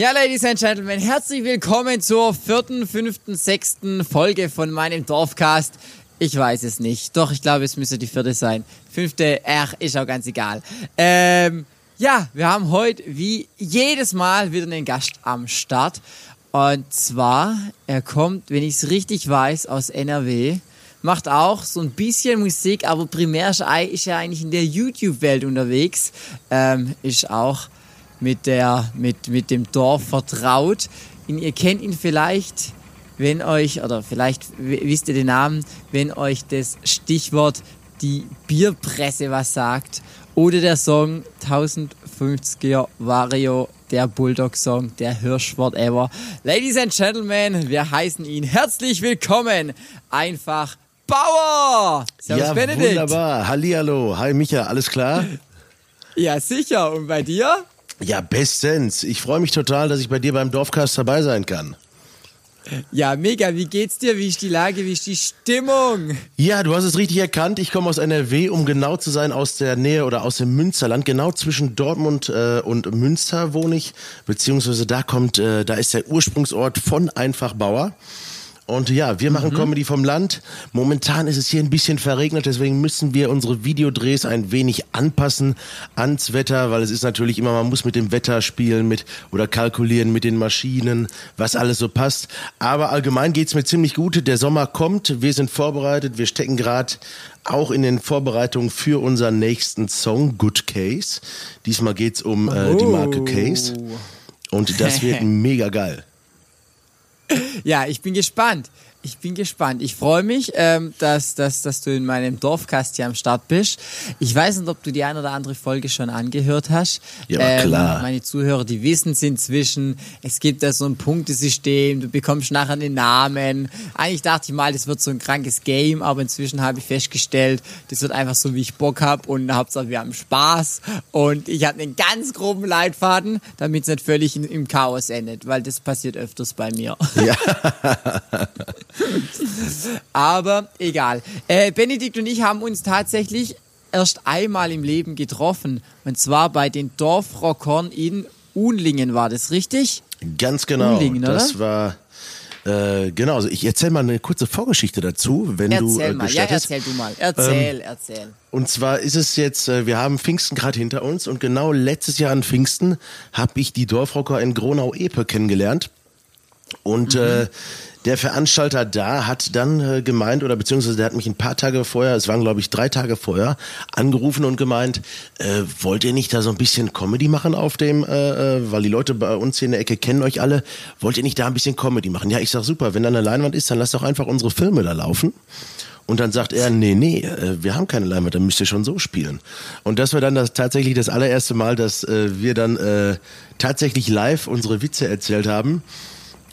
Ja, Ladies and Gentlemen, herzlich willkommen zur vierten, fünften, sechsten Folge von meinem Dorfcast. Ich weiß es nicht. Doch, ich glaube, es müsste die vierte sein. Fünfte, ach, ist auch ganz egal. Ähm, ja, wir haben heute wie jedes Mal wieder einen Gast am Start. Und zwar, er kommt, wenn ich es richtig weiß, aus NRW. Macht auch so ein bisschen Musik, aber primär ist er eigentlich in der YouTube-Welt unterwegs. Ähm, ist auch mit, der, mit, mit dem Dorf vertraut. Und ihr kennt ihn vielleicht, wenn euch, oder vielleicht wisst ihr den Namen, wenn euch das Stichwort die Bierpresse was sagt. Oder der Song 1050er Vario, der Bulldog-Song, der Hirschwort ever. Ladies and Gentlemen, wir heißen ihn herzlich willkommen. Einfach Bauer! Servus ja, Benedikt. wunderbar. Hallihallo. Hi Micha, alles klar? Ja, sicher. Und bei dir? Ja, bestens. Ich freue mich total, dass ich bei dir beim Dorfcast dabei sein kann. Ja, mega. Wie geht's dir? Wie ist die Lage? Wie ist die Stimmung? Ja, du hast es richtig erkannt. Ich komme aus NRW, um genau zu sein, aus der Nähe oder aus dem Münsterland. Genau zwischen Dortmund äh, und Münster wohne ich. Beziehungsweise da kommt, äh, da ist der Ursprungsort von Einfachbauer. Und ja, wir machen mhm. Comedy vom Land. Momentan ist es hier ein bisschen verregnet, deswegen müssen wir unsere Videodrehs ein wenig anpassen ans Wetter, weil es ist natürlich immer, man muss mit dem Wetter spielen mit oder kalkulieren mit den Maschinen, was alles so passt. Aber allgemein geht's mir ziemlich gut. Der Sommer kommt, wir sind vorbereitet, wir stecken gerade auch in den Vorbereitungen für unseren nächsten Song, Good Case. Diesmal geht's um äh, die Marke Case. Und das wird mega geil. Ja, ich bin gespannt. Ich bin gespannt. Ich freue mich, ähm, dass, dass, dass du in meinem Dorfcast hier am Start bist. Ich weiß nicht, ob du die eine oder andere Folge schon angehört hast. Ja, ähm, klar. Meine Zuhörer, die wissen es inzwischen. Es gibt da so ein Punktesystem. Du bekommst nachher den Namen. Eigentlich dachte ich mal, das wird so ein krankes Game, aber inzwischen habe ich festgestellt, das wird einfach so, wie ich Bock habe und Hauptsache wir haben Spaß. Und ich habe einen ganz groben Leitfaden, damit es nicht völlig in, im Chaos endet, weil das passiert öfters bei mir. Ja. Aber egal. Äh, Benedikt und ich haben uns tatsächlich erst einmal im Leben getroffen. Und zwar bei den Dorfrockern in Unlingen, war das richtig? Ganz genau. Unlingen, oder? Das war. Äh, genau, also ich erzähle mal eine kurze Vorgeschichte dazu, wenn erzähl du äh, mal. Ja, erzähl du mal. Erzähl, ähm, erzähl. Und zwar ist es jetzt, äh, wir haben Pfingsten gerade hinter uns und genau letztes Jahr an Pfingsten habe ich die Dorfrocker in Gronau-Epe kennengelernt. Und mhm. äh, der Veranstalter da hat dann äh, gemeint, oder beziehungsweise der hat mich ein paar Tage vorher, es waren glaube ich drei Tage vorher, angerufen und gemeint, äh, wollt ihr nicht da so ein bisschen Comedy machen auf dem, äh, äh, weil die Leute bei uns hier in der Ecke kennen euch alle, wollt ihr nicht da ein bisschen Comedy machen? Ja, ich sag super, wenn da eine Leinwand ist, dann lasst doch einfach unsere Filme da laufen. Und dann sagt er, nee, nee, äh, wir haben keine Leinwand, dann müsst ihr schon so spielen. Und das war dann das, tatsächlich das allererste Mal, dass äh, wir dann äh, tatsächlich live unsere Witze erzählt haben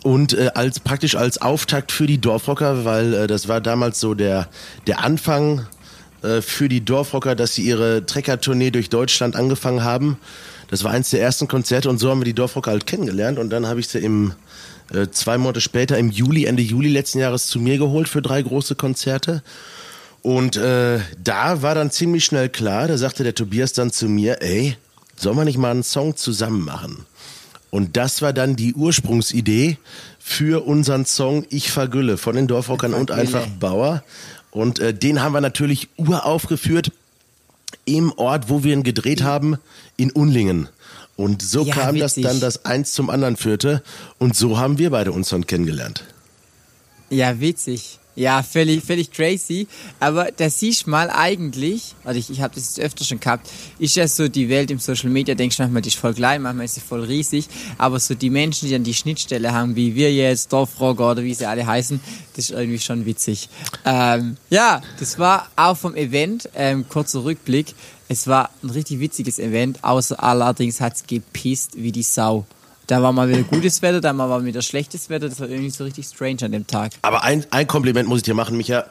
und äh, als praktisch als Auftakt für die Dorfrocker, weil äh, das war damals so der der Anfang äh, für die Dorfrocker, dass sie ihre Trekker-Tournee durch Deutschland angefangen haben. Das war eins der ersten Konzerte und so haben wir die Dorfrocker halt kennengelernt und dann habe ich sie im äh, zwei Monate später im Juli Ende Juli letzten Jahres zu mir geholt für drei große Konzerte. Und äh, da war dann ziemlich schnell klar, da sagte der Tobias dann zu mir, ey, sollen wir nicht mal einen Song zusammen machen? Und das war dann die Ursprungsidee für unseren Song Ich vergülle von den Dorfrockern und einfach Bauer. Und äh, den haben wir natürlich uraufgeführt im Ort, wo wir ihn gedreht haben, in Unlingen. Und so ja, kam witzig. das dann, dass eins zum anderen führte. Und so haben wir beide uns dann kennengelernt. Ja, witzig. Ja, völlig, völlig crazy. Aber da siehst mal eigentlich, also ich, ich habe das jetzt öfter schon gehabt, ist ja so die Welt im Social Media, denkst du manchmal, die ist voll klein, manchmal ist sie voll riesig. Aber so die Menschen, die dann die Schnittstelle haben, wie wir jetzt, Dorfrocker oder wie sie alle heißen, das ist irgendwie schon witzig. Ähm, ja, das war auch vom Event, ähm, kurzer Rückblick. Es war ein richtig witziges Event, außer allerdings hat's gepisst wie die Sau. Da war mal wieder gutes Wetter, da war mal wieder schlechtes Wetter. Das war irgendwie so richtig strange an dem Tag. Aber ein, ein Kompliment muss ich dir machen, Micha.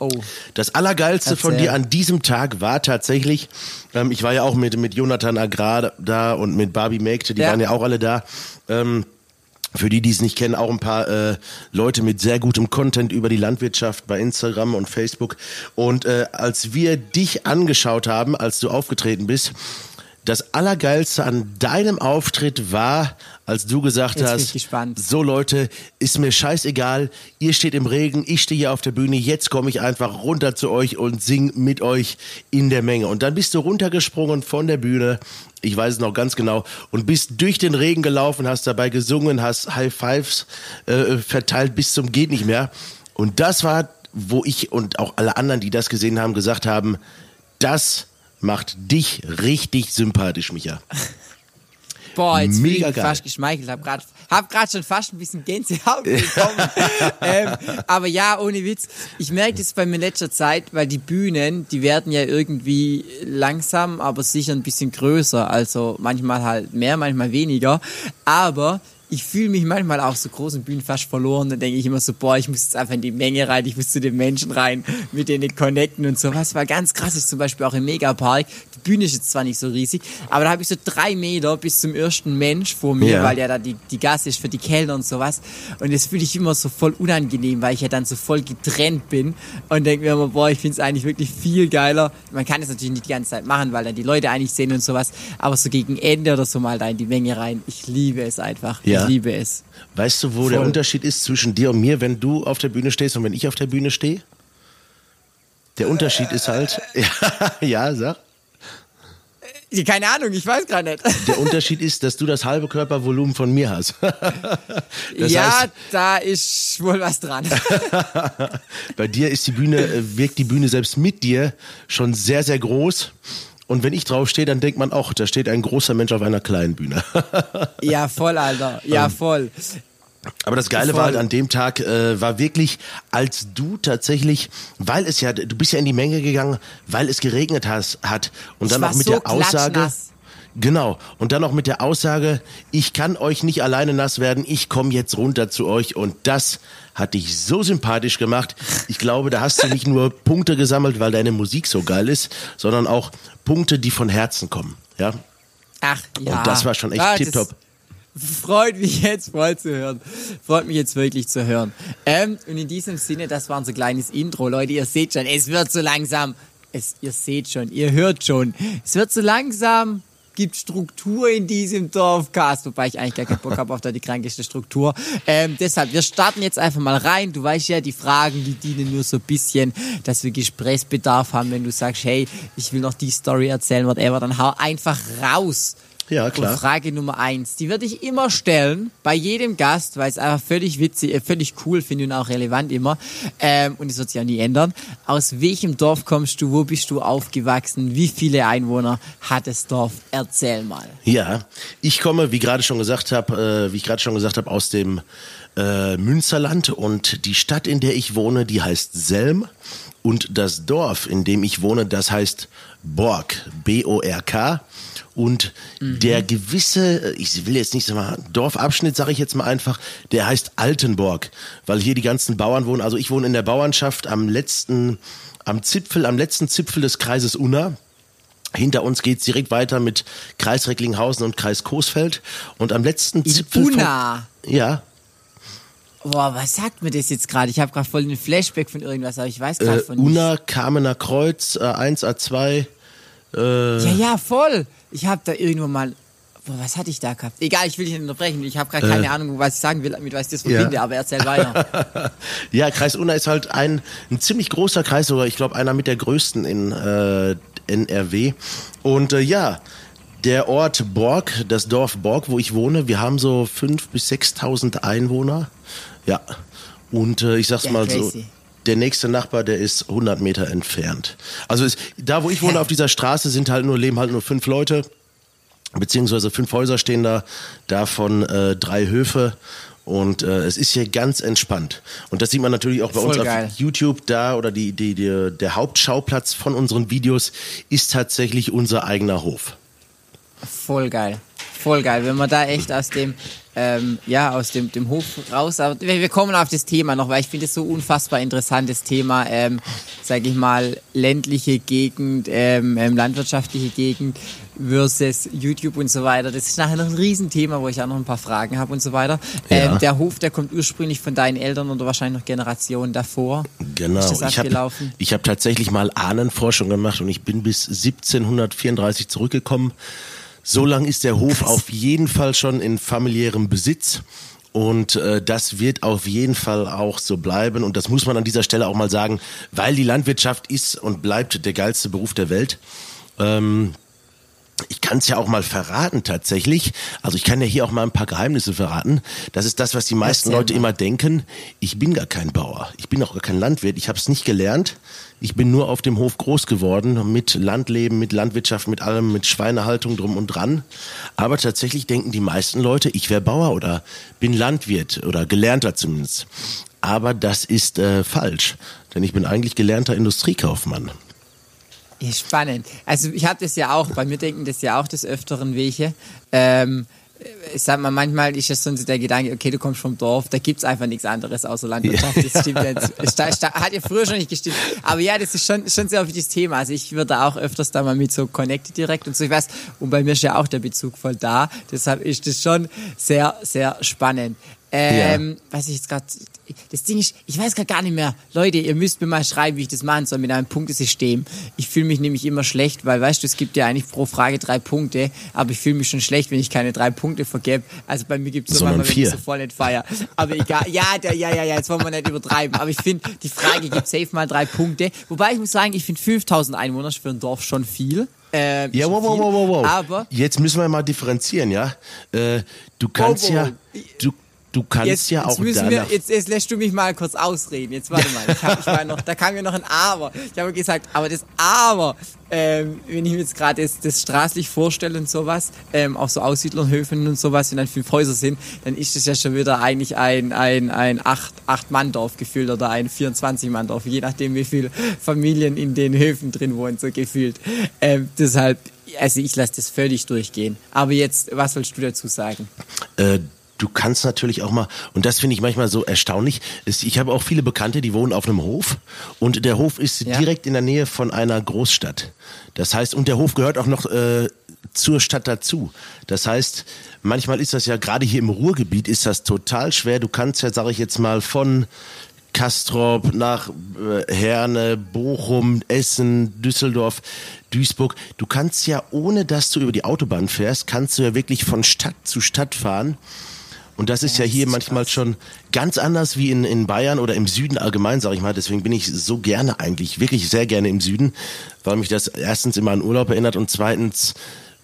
Oh. Das Allergeilste Erzähl. von dir an diesem Tag war tatsächlich, ähm, ich war ja auch mit, mit Jonathan Agrar da und mit Barbie Mägde, die ja. waren ja auch alle da. Ähm, für die, die es nicht kennen, auch ein paar äh, Leute mit sehr gutem Content über die Landwirtschaft bei Instagram und Facebook. Und äh, als wir dich angeschaut haben, als du aufgetreten bist, das Allergeilste an deinem Auftritt war, als du gesagt Jetzt hast, so Leute, ist mir scheißegal, ihr steht im Regen, ich stehe hier auf der Bühne, jetzt komme ich einfach runter zu euch und sing mit euch in der Menge. Und dann bist du runtergesprungen von der Bühne, ich weiß es noch ganz genau, und bist durch den Regen gelaufen, hast dabei gesungen, hast High Fives äh, verteilt bis zum geht nicht mehr. Und das war, wo ich und auch alle anderen, die das gesehen haben, gesagt haben, das macht dich richtig sympathisch, Micha. Boah, jetzt bin Mega ich geil. fast geschmeichelt. Hab grad, hab grad schon fast ein bisschen Gänsehaut bekommen. ähm, aber ja, ohne Witz. Ich merke das bei mir in letzter Zeit, weil die Bühnen, die werden ja irgendwie langsam, aber sicher ein bisschen größer. Also manchmal halt mehr, manchmal weniger. Aber ich fühle mich manchmal auf so großen Bühnen fast verloren. Dann denke ich immer so, boah, ich muss jetzt einfach in die Menge rein, ich muss zu den Menschen rein, mit denen connecten und so. Was war ganz krass ist zum Beispiel auch im Megapark. Die Bühne ist jetzt zwar nicht so riesig, aber da habe ich so drei Meter bis zum ersten Mensch vor mir, Ja. weil ja da die, die Gasse ist für die Kellner und sowas. Und das fühle ich immer so voll unangenehm, weil ich ja dann so voll getrennt bin und denke mir immer, boah, ich finde es eigentlich wirklich viel geiler. Man kann es natürlich nicht die ganze Zeit machen, weil dann die Leute eigentlich sehen und sowas. Aber so gegen Ende oder so mal da in die Menge rein. Ich liebe es einfach. Ja. Ich liebe es. Weißt du, wo der Voll. Unterschied ist zwischen dir und mir, wenn du auf der Bühne stehst und wenn ich auf der Bühne stehe? Der Unterschied ist halt, ja, sag. Keine Ahnung, ich weiß gerade nicht. Der Unterschied ist, dass du das halbe Körpervolumen von mir hast. Das ja, heißt, da ist wohl was dran. bei dir ist die Bühne, äh, wirkt die Bühne selbst mit dir schon sehr, sehr groß. Und wenn ich drauf stehe, dann denkt man auch, da steht ein großer Mensch auf einer kleinen Bühne. ja, voll, Alter. Ja, voll. Aber das Geile Voll. war halt an dem Tag, äh, war wirklich, als du tatsächlich, weil es ja, du bist ja in die Menge gegangen, weil es geregnet has, hat. Und Ich dann noch mit so der Aussage. klatschnass. Genau. Und dann noch mit der Aussage, ich kann euch nicht alleine nass werden, ich komme jetzt runter zu euch. Und das hat dich so sympathisch gemacht. Ich glaube, da hast du nicht nur Punkte gesammelt, weil deine Musik so geil ist, sondern auch Punkte, die von Herzen kommen. Ja. Ach ja. Und das war schon echt Ah, tipptopp. Freut mich jetzt voll zu hören. Freut mich jetzt wirklich zu hören. Ähm, und in diesem Sinne, das war unser kleines Intro. Leute, ihr seht schon, es wird so langsam. Es, ihr seht schon, ihr hört schon. Es wird so langsam. Gibt Struktur in diesem Dorfcast, wobei ich eigentlich gar keinen Bock habe auf da die krankeste Struktur. Ähm, deshalb, wir starten jetzt einfach mal rein. Du weißt ja, die Fragen, die dienen nur so ein bisschen, dass wir Gesprächsbedarf haben. Wenn du sagst, hey, ich will noch die Story erzählen, whatever, dann hau einfach raus. Ja, klar. Und Frage Nummer eins, die würde ich immer stellen, bei jedem Gast, weil es einfach völlig witzig, äh, völlig cool finde und auch relevant immer. Ähm, und es wird sich auch nie ändern. Aus welchem Dorf kommst du? Wo bist du aufgewachsen? Wie viele Einwohner hat das Dorf? Erzähl mal. Ja, ich komme, wie gerade schon gesagt habe, äh, wie ich gerade schon gesagt habe, aus dem äh, Münsterland und die Stadt, in der ich wohne, die heißt Selm und das Dorf, in dem ich wohne, das heißt Borg, B-O-R-K. Und der gewisse, ich will jetzt nicht sagen, Dorfabschnitt, sage ich jetzt mal einfach, der heißt Altenborg, weil hier die ganzen Bauern wohnen. Also ich wohne in der Bauernschaft am letzten, am Zipfel, am letzten Zipfel des Kreises Unna. Hinter uns geht's direkt weiter mit Kreis Recklinghausen und Kreis Coesfeld. Und am letzten In Zipfel. von- Unna. Ja. Boah, was sagt mir das jetzt gerade? Ich habe gerade voll den Flashback von irgendwas, aber ich weiß gerade Äh, von Unna, Kamener Kreuz, A1, A2. Äh, Ja, ja, voll. Ich habe da irgendwo mal. Boah, was hatte ich da gehabt? Egal, ich will dich nicht unterbrechen. Ich habe gerade keine Ahnung, was ich sagen will, mit was ich das Äh. Ja. verbinde, aber erzähl weiter. Ja, Kreis Unna ist halt ein, ein ziemlich großer Kreis, sogar ich glaube einer mit der größten in äh, NRW. Und äh, ja, der Ort Borg, das Dorf Borg, wo ich wohne, wir haben so 5.000 bis 6.000 Einwohner. Ja, und äh, ich sag's Ja, mal so, crazy. Der nächste Nachbar, der ist 100 Meter entfernt. Also ist, da, wo ich wohne, auf dieser Straße sind halt nur, leben halt nur fünf Leute beziehungsweise fünf Häuser stehen da, davon äh, drei Höfe. Und äh, es ist hier ganz entspannt. Und das sieht man natürlich auch bei Voll uns geil. auf YouTube da oder die, die, die, der Hauptschauplatz von unseren Videos ist tatsächlich unser eigener Hof. Voll geil. Voll geil. Wenn man da echt aus dem, ähm, ja, aus dem, dem Hof raus, aber wir, wir kommen auf das Thema noch, weil ich finde es so unfassbar interessantes Thema, ähm, sage ich mal, ländliche Gegend, ähm, ähm, landwirtschaftliche Gegend. versus YouTube und so weiter. Das ist nachher noch ein Riesenthema, wo ich auch noch ein paar Fragen habe und so weiter. Ja. Ähm, der Hof, der kommt ursprünglich von deinen Eltern oder wahrscheinlich noch Generationen davor. Genau. ich habe ich hab tatsächlich mal Ahnenforschung gemacht und ich bin bis 1734 zurückgekommen. So lang ist der Hof Krass. auf jeden Fall schon in familiärem Besitz. Und äh, das wird auf jeden Fall auch so bleiben. Und das muss man an dieser Stelle auch mal sagen, weil die Landwirtschaft ist und bleibt der geilste Beruf der Welt. Ähm, ich kann es ja auch mal verraten tatsächlich. Also ich kann ja hier auch mal ein paar Geheimnisse verraten. Das ist das, was die meisten Leute immer denken. Ich bin gar kein Bauer. Ich bin auch gar kein Landwirt. Ich habe es nicht gelernt. Ich bin nur auf dem Hof groß geworden, mit Landleben, mit Landwirtschaft, mit allem, mit Schweinehaltung drum und dran. Aber tatsächlich denken die meisten Leute, ich wäre Bauer oder bin Landwirt oder gelernter zumindest. Aber das ist äh, falsch, denn ich bin eigentlich gelernter Industriekaufmann. Ja, spannend. Also ich habe das ja auch, bei mir denken das ja auch des Öfteren welche. Ähm, ich sag mal, manchmal ist es so der Gedanke, okay, du kommst vom Dorf, da gibt's einfach nichts anderes außer Landwirtschaft. Ja. Das stimmt jetzt. Hat ja früher schon nicht gestimmt. Aber ja, das ist schon, schon sehr wichtiges Thema. Also ich würde auch öfters da mal mit so Connected direkt und so, ich weiß, und bei mir ist ja auch der Bezug voll da. Deshalb ist das schon sehr, sehr spannend. Ähm, ja. Was ich jetzt gerade, das Ding ist, ich weiß gar nicht mehr. Leute, ihr müsst mir mal schreiben, wie ich das machen soll mit einem Punktesystem. Ich fühle mich nämlich immer schlecht, weil, weißt du, es gibt ja eigentlich pro Frage drei Punkte, aber ich fühle mich schon schlecht, wenn ich keine drei Punkte vergebe. Also bei mir gibt es so manchmal, wenn ich so voll nicht feier. Aber egal, ja, der, ja, ja, ja, jetzt wollen wir nicht übertreiben. Aber ich finde, die Frage gibt safe mal drei Punkte. Wobei ich muss sagen, ich finde 5000 Einwohner für ein Dorf schon viel. Äh, ja, wow, wow, wow, wow, wow. Aber jetzt müssen wir mal differenzieren, ja. Äh, du kannst wow, wow. ja, du, Du kannst jetzt, ja auch jetzt wir, jetzt, jetzt lässt du mich mal kurz ausreden. Jetzt warte mal. Ich hab, ich war noch, da kam mir noch ein Aber. Ich habe gesagt, aber das Aber, ähm, wenn ich mir jetzt gerade das, das straßlich vorstelle und sowas, ähm, auch so Aussiedlerhöfen und sowas, wenn dann fünf Häuser sind, dann ist das ja schon wieder eigentlich ein, ein, ein acht, acht Mann Dorf gefühlt oder ein 24 Mann Dorf, je nachdem wie viele Familien in den Höfen drin wohnen, so gefühlt. Ähm, deshalb, also ich lasse das völlig durchgehen. Aber jetzt, was willst du dazu sagen? Äh, du kannst natürlich auch mal, und das finde ich manchmal so erstaunlich, ist, ich habe auch viele Bekannte, die wohnen auf einem Hof und der Hof ist ja. direkt in der Nähe von einer Großstadt. Das heißt, und der Hof gehört auch noch äh, zur Stadt dazu. Das heißt, manchmal ist das ja gerade hier im Ruhrgebiet ist das total schwer. Du kannst ja, sage ich jetzt mal, von Kastrop nach äh, Herne, Bochum, Essen, Düsseldorf, Duisburg. Du kannst ja, ohne dass du über die Autobahn fährst, kannst du ja wirklich von Stadt zu Stadt fahren. Und das ist ja, ja hier manchmal krass. schon ganz anders wie in, in Bayern oder im Süden allgemein, sage ich mal. Deswegen bin ich so gerne eigentlich, wirklich sehr gerne im Süden, weil mich das erstens immer an Urlaub erinnert und zweitens,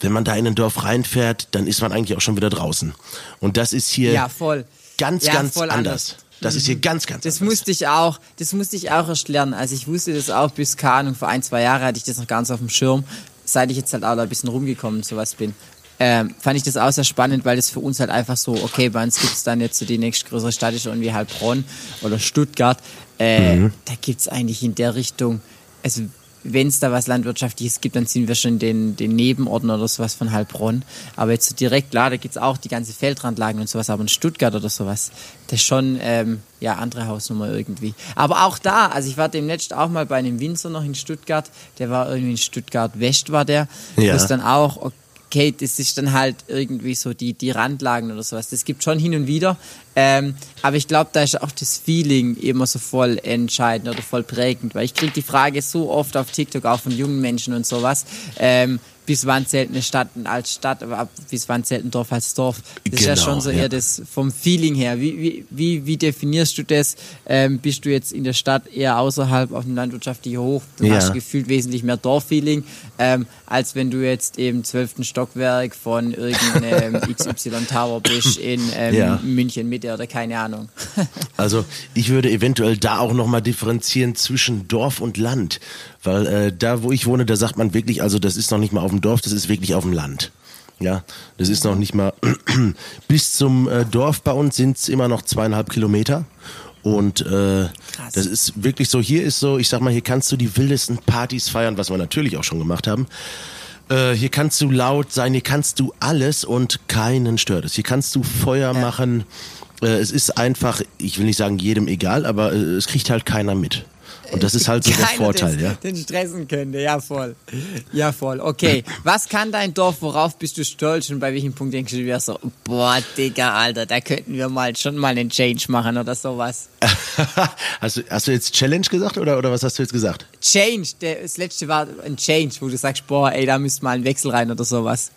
wenn man da in ein Dorf reinfährt, dann ist man eigentlich auch schon wieder draußen. Und das ist hier ja, voll. ganz, ja, ganz anders. anders. Das ist hier ganz, ganz Das anders. musste ich auch, das musste ich auch erst lernen. Also ich wusste das auch bis, keine Ahnung, vor ein, zwei Jahren hatte ich das noch ganz auf dem Schirm, seit ich jetzt halt auch da ein bisschen rumgekommen und sowas bin ähm, fand ich das auch sehr spannend, weil das für uns halt einfach so, okay, bei uns gibt es dann jetzt so die nächstgrößere Stadt ist irgendwie Heilbronn oder Stuttgart. Äh, mhm. Da gibt es eigentlich in der Richtung, also wenn es da was Landwirtschaftliches gibt, dann sind wir schon den, den Nebenorten oder sowas von Heilbronn. Aber jetzt so direkt, klar, da gibt es auch die ganze Feldrandlagen und sowas, aber in Stuttgart oder sowas, das ist schon, ähm, ja, andere Hausnummer irgendwie. Aber auch da, also ich war demnächst auch mal bei einem Winzer noch in Stuttgart, der war irgendwie in Stuttgart West war der, ja. wo es dann auch, okay, das ist dann halt irgendwie so die, die Randlagen oder sowas. Das gibt schon hin und wieder. Ähm, aber ich glaube, da ist auch das Feeling immer so voll entscheidend oder voll prägend, weil ich kriege die Frage so oft auf TikTok auch von jungen Menschen und sowas. Ähm, bis wann zählt eine Stadt als Stadt, aber bis wann zählt ein Dorf als Dorf. Das genau, ist ja genau, schon so ja. eher das vom Feeling her. Wie, wie, wie, wie definierst du das? Ähm, bist du jetzt in der Stadt eher außerhalb auf dem landwirtschaftlichen Hoch, dann ja. hast du gefühlt wesentlich mehr Dorffeeling, ähm, als wenn du jetzt im zwölften Stockwerk von irgendeinem XY Tower bist in ähm, ja. München Mitte oder keine Ahnung. also ich würde eventuell da auch nochmal differenzieren zwischen Dorf und Land. Weil äh, da, wo ich wohne, da sagt man wirklich, also das ist noch nicht mal auf dem Dorf, das ist wirklich auf dem Land. Ja, das ist noch nicht mal bis zum äh, Dorf bei uns sind es immer noch zweieinhalb Kilometer. Und äh, das ist wirklich so, hier ist so, ich sag mal, hier kannst du die wildesten Partys feiern, was wir natürlich auch schon gemacht haben. Äh, hier kannst du laut sein, hier kannst du alles und keinen stört es. Hier kannst du Feuer ja. machen. Äh, es ist einfach, ich will nicht sagen jedem egal, aber äh, es kriegt halt keiner mit. Und das ist halt so der Vorteil, den, ja. Den stressen könnte, ja voll. Ja voll. Okay, was kann dein Dorf, worauf bist du stolz und bei welchem Punkt denkst du dir so, boah, Digga, Alter, da könnten wir mal schon mal einen Change machen oder sowas. hast, du, hast du jetzt Challenge gesagt oder, oder was hast du jetzt gesagt? Change, der, das letzte war ein Change, wo du sagst, boah, ey, da müsste mal ein Wechsel rein oder sowas.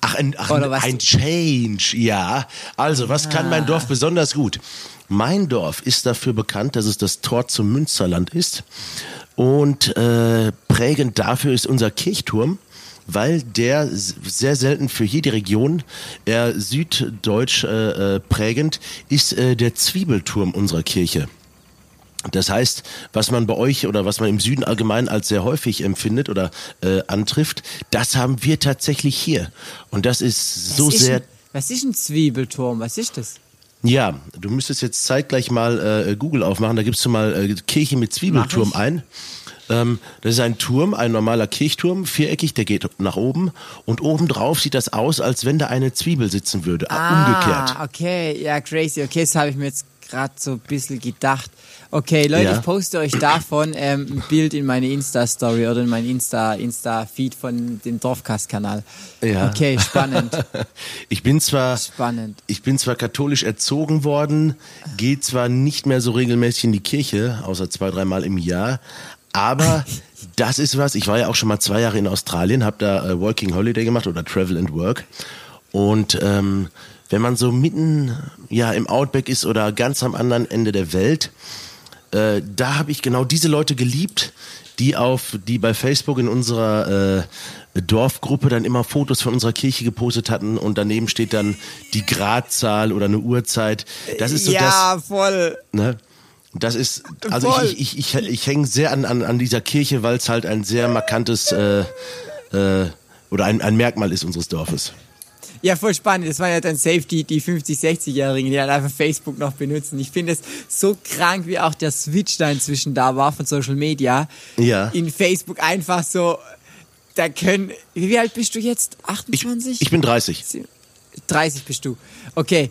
Ach, ein, ach, ein Change, ja. Also, was ah. kann mein Dorf besonders gut? Mein Dorf ist dafür bekannt, dass es das Tor zum Münsterland ist. Und äh, prägend dafür ist unser Kirchturm, weil der sehr selten für jede Region, eher süddeutsch äh, äh, prägend, ist äh, der Zwiebelturm unserer Kirche. Das heißt, was man bei euch oder was man im Süden allgemein als sehr häufig empfindet oder äh, antrifft, das haben wir tatsächlich hier. Und das ist so was sehr. Ist ein, was ist ein Zwiebelturm? Was ist das? Ja, du müsstest jetzt zeitgleich mal äh, Google aufmachen. Da gibst du mal äh, Kirche mit Zwiebelturm ein. Ähm, das ist ein Turm, ein normaler Kirchturm, viereckig, der geht nach oben. Und obendrauf sieht das aus, als wenn da eine Zwiebel sitzen würde. Ah, umgekehrt. Okay, ja, crazy. Okay, das habe ich mir jetzt gerade so ein bisschen gedacht. Okay, Leute, ja. ich poste euch davon ähm, ein Bild in meine Insta-Story oder in mein Insta-Feed Insta von dem Dorfcast-Kanal. Ja. Okay, spannend. ich bin zwar spannend. Ich bin zwar katholisch erzogen worden, gehe zwar nicht mehr so regelmäßig in die Kirche, außer zwei, dreimal im Jahr, aber das ist was. Ich war ja auch schon mal zwei Jahre in Australien, habe da äh, Working Holiday gemacht oder Travel and Work und ähm, wenn man so mitten ja im Outback ist oder ganz am anderen Ende der Welt, äh, da habe ich genau diese Leute geliebt, die auf, die bei Facebook in unserer äh, Dorfgruppe dann immer Fotos von unserer Kirche gepostet hatten und daneben steht dann die Gradzahl oder eine Uhrzeit. Das ist so ja, das. Ja, voll. Ne? Das ist, also voll. ich, ich, ich, ich, hänge sehr an, an, an dieser Kirche, weil es halt ein sehr markantes äh, äh, oder ein, ein Merkmal ist unseres Dorfes. Ja, voll spannend. Das waren ja dann safe die, die 50-, 60-Jährigen, die halt einfach Facebook noch benutzen. Ich finde es so krank, wie auch der Switch da inzwischen da war von Social Media. Ja. In Facebook einfach so, da können, wie alt bist du jetzt? 28? Ich, ich bin 30. 30 bist du. Okay,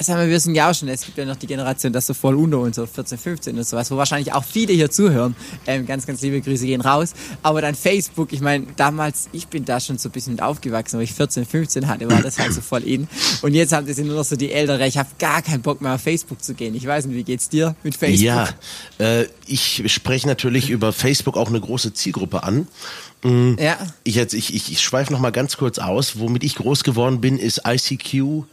sagen wir, wir sind ja auch schon, es gibt ja noch die Generation, das so voll unter uns, so 14, 15 und sowas, wo wahrscheinlich auch viele hier zuhören. Ähm, ganz, ganz liebe Grüße gehen raus. Aber dann Facebook, ich meine, damals, ich bin da schon so ein bisschen aufgewachsen, weil ich 14, 15 hatte, war das halt so voll in. Und jetzt haben das nur noch so die Ältere, ich habe gar keinen Bock mehr auf Facebook zu gehen. Ich weiß nicht, wie geht's dir mit Facebook? Ja, äh, ich spreche natürlich über Facebook auch eine große Zielgruppe an. Mhm. Ja. Ich, jetzt, ich, ich, ich schweife noch mal ganz kurz aus. Womit ich groß geworden bin, ist ICQ.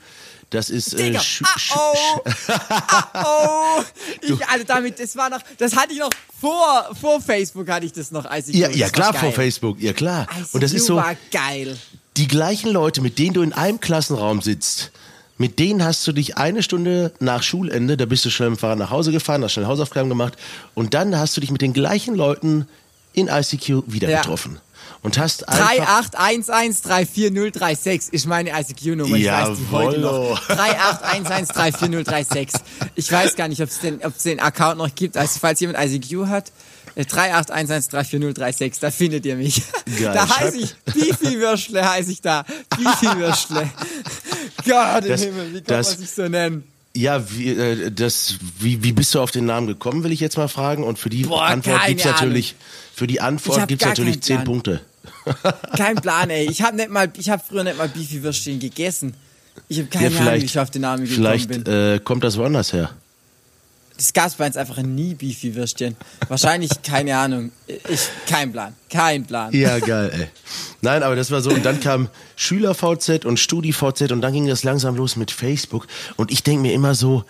Das ist. Äh, Digga, ah, oh, ah, oh. Ich, also damit, das war noch, das hatte ich noch vor, vor Facebook hatte ich das noch, als ich. Ja, ja klar, vor Facebook, ja klar. ICQ Und das ist so. war geil. Die gleichen Leute, mit denen du in einem Klassenraum sitzt, mit denen hast du dich eine Stunde nach Schulende, da bist du schnell im Fahrrad nach Hause gefahren, hast schnell Hausaufgaben gemacht und dann hast du dich mit den gleichen Leuten in ICQ wieder ja. getroffen und hast 3811340036 ist meine ICQ-Nummer. Ich weiß die heute noch. 3811340036. Ich weiß gar nicht, ob es den, den Account noch gibt. Also falls jemand ICQ hat, 3811340036, äh, da findet ihr mich. Geil, da heiße ich, Bifi Würschle heiße ich da. Bifi Würschle. Gott im Himmel, wie kann das, man sich so nennen? Ja, wie, äh, das, wie, wie bist du auf den Namen gekommen, will ich jetzt mal fragen. Und für die Boah, Antwort gibt's natürlich, für die Antwort gibt's natürlich zehn Punkte. Kein Plan, ey. Ich habe nicht mal, ich habe früher nicht mal Beefy-Würstchen gegessen. Ich habe keine ja, Ahnung, wie ich auf den Namen gekommen vielleicht, bin. Vielleicht äh, kommt das woanders her. Das gab bei uns einfach nie Beefy-Würstchen. Wahrscheinlich, keine Ahnung. Ich, kein Plan. Kein Plan. Ja, geil, ey. Nein, aber das war so. Und dann kam Schüler-VZ und Studi-VZ und dann ging das langsam los mit Facebook. Und ich denke mir immer so,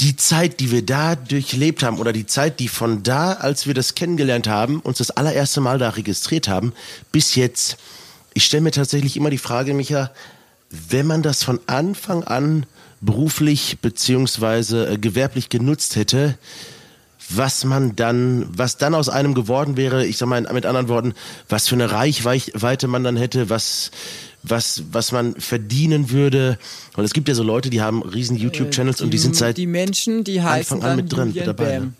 die Zeit, die wir da durchlebt haben oder die Zeit, die von da, als wir das kennengelernt haben, uns das allererste Mal da registriert haben, bis jetzt, ich stelle mir tatsächlich immer die Frage, Micha, wenn man das von Anfang an beruflich beziehungsweise äh, gewerblich genutzt hätte, was man dann, was dann aus einem geworden wäre, ich sag mal mit anderen Worten, was für eine Reichweite man dann hätte, was was, was man verdienen würde. Und es gibt ja so Leute, die haben riesen äh, YouTube-Channels und die sind seit die Menschen, die heißen Anfang an mit drin mit dabei. Ne?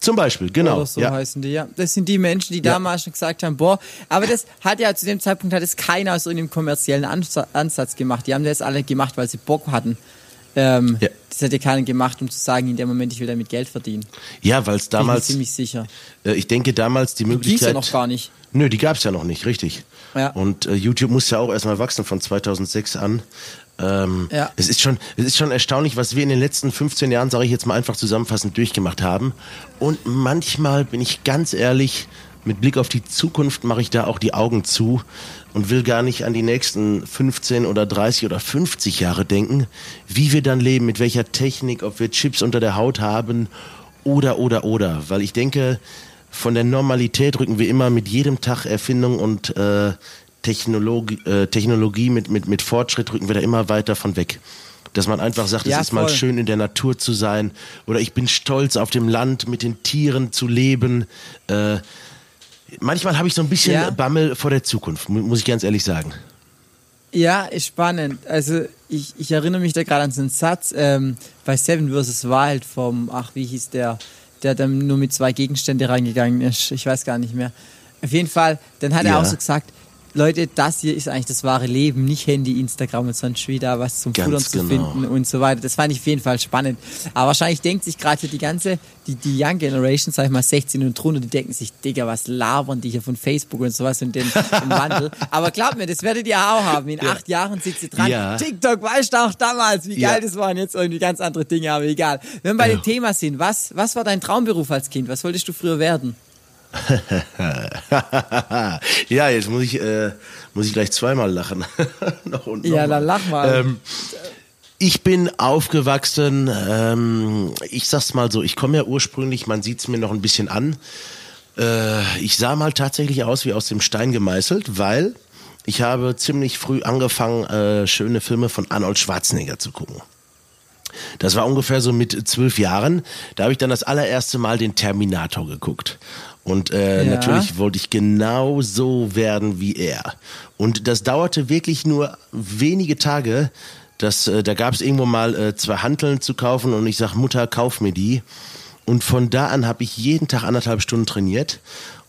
Zum Beispiel, genau. Oder so ja. heißen die, ja. Das sind die Menschen, die ja. damals schon gesagt haben, boah, aber das hat ja zu dem Zeitpunkt hat es keiner aus irgendeinem kommerziellen Ansatz gemacht. Die haben das alle gemacht, weil sie Bock hatten. Ähm, Ja. Das hätte keiner gemacht, um zu sagen, in dem Moment, ich will damit Geld verdienen. Ja, weil es Bin ich damals, ziemlich sicher. äh, ich denke damals die Möglichkeit. ja noch gar nicht. Nö, die gab's ja noch nicht, richtig. Ja. Und äh, YouTube muss ja auch erstmal wachsen von 2006 an. Ähm, Ja. es, ist schon, es ist schon erstaunlich, was wir in den letzten 15 Jahren, sage ich jetzt mal einfach zusammenfassend, durchgemacht haben. Und manchmal bin ich ganz ehrlich, mit Blick auf die Zukunft mache ich da auch die Augen zu und will gar nicht an die nächsten 15 oder 30 oder 50 Jahre denken, wie wir dann leben, mit welcher Technik, ob wir Chips unter der Haut haben oder, oder, oder. Weil ich denke, von der Normalität rücken wir immer mit jedem Tag Erfindung und äh, Technologie, äh, Technologie mit, mit, mit Fortschritt rücken wir da immer weiter von weg. Dass man einfach sagt, Ja, es ist mal voll. schön in der Natur zu sein oder ich bin stolz auf dem Land mit den Tieren zu leben. Äh, manchmal habe ich so ein bisschen Ja. Bammel vor der Zukunft, mu- muss ich ganz ehrlich sagen. Ja, ist spannend. Also ich, ich erinnere mich da gerade an so einen Satz ähm, bei Seven vs. Wild vom, ach wie hieß der, der dann nur mit zwei Gegenstände reingegangen ist. Ich weiß gar nicht mehr. Auf jeden Fall, dann hat er Ja. auch so gesagt, Leute, das hier ist eigentlich das wahre Leben, nicht Handy, Instagram und sonst wieder was zum Ganz Futtern zu genau. finden und so weiter. Das fand ich auf jeden Fall spannend. Aber wahrscheinlich denkt sich gerade hier die ganze, die, die Young Generation, sag ich mal 16 und drunter, die denken sich, Digga, was labern die hier von Facebook und sowas und den, den Wandel. Aber glaubt mir, das werdet ihr auch haben. In acht Jahren sitzt ihr dran. Ja. TikTok, weißt du auch damals, wie Ja. geil das waren jetzt irgendwie ganz andere Dinge, aber egal. Wenn wir bei dem Thema sind, was, was war dein Traumberuf als Kind? Was wolltest du früher werden? ja, jetzt muss ich, äh, muss ich gleich zweimal lachen. noch und noch Ja, dann lach mal. Ähm, ich bin aufgewachsen, ähm, ich sag's mal so, ich komme ja ursprünglich, man sieht's mir noch ein bisschen an. Äh, ich sah mal tatsächlich aus wie aus dem Stein gemeißelt, weil ich habe ziemlich früh angefangen, äh, schöne Filme von Arnold Schwarzenegger zu gucken. Das war ungefähr so mit zwölf Jahren. Da habe ich dann das allererste Mal den Terminator geguckt. Und äh, Ja. natürlich wollte ich genau so werden wie er. Und das dauerte wirklich nur wenige Tage. Das, äh, da gab es irgendwo mal äh, zwei Hanteln zu kaufen und ich sag Mutter, kauf mir die. Und von da an habe ich jeden Tag anderthalb Stunden trainiert.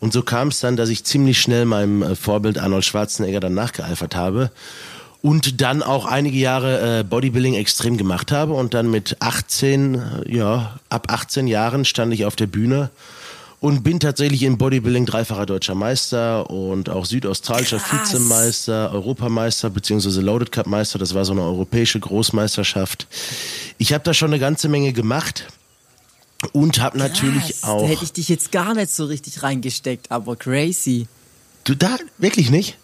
Und so kam es dann, dass ich ziemlich schnell meinem äh, Vorbild Arnold Schwarzenegger dann nachgeeifert habe und dann auch einige Jahre äh, Bodybuilding extrem gemacht habe und dann mit 18, äh, ja, ab 18 Jahren stand ich auf der Bühne und bin tatsächlich im Bodybuilding dreifacher deutscher Meister und auch südaustralischer Krass. Vizemeister, Europameister beziehungsweise Loaded Cup Meister, das war so eine europäische Großmeisterschaft. Ich habe da schon eine ganze Menge gemacht und habe natürlich auch Da hätte ich dich jetzt gar nicht so richtig reingesteckt, aber crazy. Du da wirklich nicht?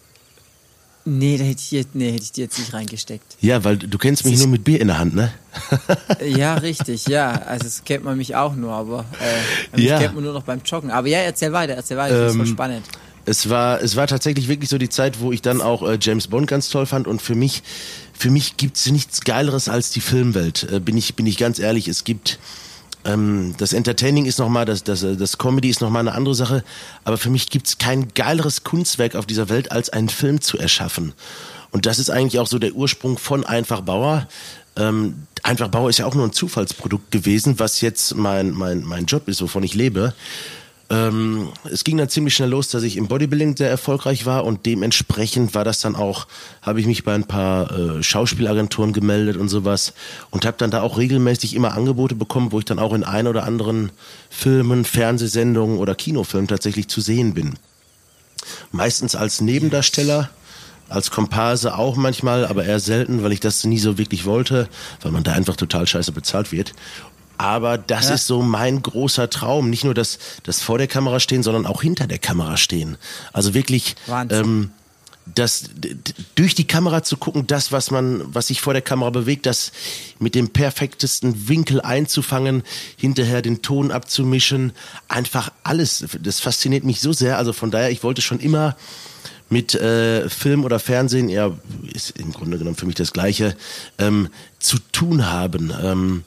Nee, da hätte ich, jetzt, nee, hätte ich dir jetzt nicht reingesteckt. Ja, weil du kennst mich nur mit Bier in der Hand, ne? Ja, richtig, ja. Also das kennt man mich auch nur, aber äh, mich Ja. kennt man nur noch beim Joggen. Aber ja, erzähl weiter, erzähl weiter, das ist voll Ähm, spannend. Es war, es war tatsächlich wirklich so die Zeit, wo ich dann auch äh, James Bond ganz toll fand und für mich, für mich gibt's nichts Geileres als die Filmwelt. Äh, bin ich, bin ich ganz ehrlich. Es gibt ähm, das Entertaining ist nochmal, das, das, das Comedy ist nochmal eine andere Sache, aber für mich gibt's kein geileres Kunstwerk auf dieser Welt, als einen Film zu erschaffen. Und das ist eigentlich auch so der Ursprung von Einfach Bauer. Ähm, Einfach Bauer ist ja auch nur ein Zufallsprodukt gewesen, was jetzt mein, mein, mein Job ist, wovon ich lebe. Ähm, es ging dann ziemlich schnell los, dass ich im Bodybuilding sehr erfolgreich war und dementsprechend war das dann auch, habe ich mich bei ein paar äh, Schauspielagenturen gemeldet und sowas und habe dann da auch regelmäßig immer Angebote bekommen, wo ich dann auch in ein oder anderen Filmen, Fernsehsendungen oder Kinofilmen tatsächlich zu sehen bin. Meistens als Nebendarsteller, als Komparse auch manchmal, aber eher selten, weil ich das nie so wirklich wollte, weil man da einfach total scheiße bezahlt wird. Aber das Ja. ist so mein großer Traum. Nicht nur das, das vor der Kamera stehen, sondern auch hinter der Kamera stehen. Also wirklich ähm, das durch die Kamera zu gucken, das, was man, was sich vor der Kamera bewegt, das mit dem perfektesten Winkel einzufangen, hinterher den Ton abzumischen, einfach alles. Das fasziniert mich so sehr. Also von daher, ich wollte schon immer mit äh, Film oder Fernsehen, ja, ist im Grunde genommen für mich das Gleiche, ähm, zu tun haben. Ähm,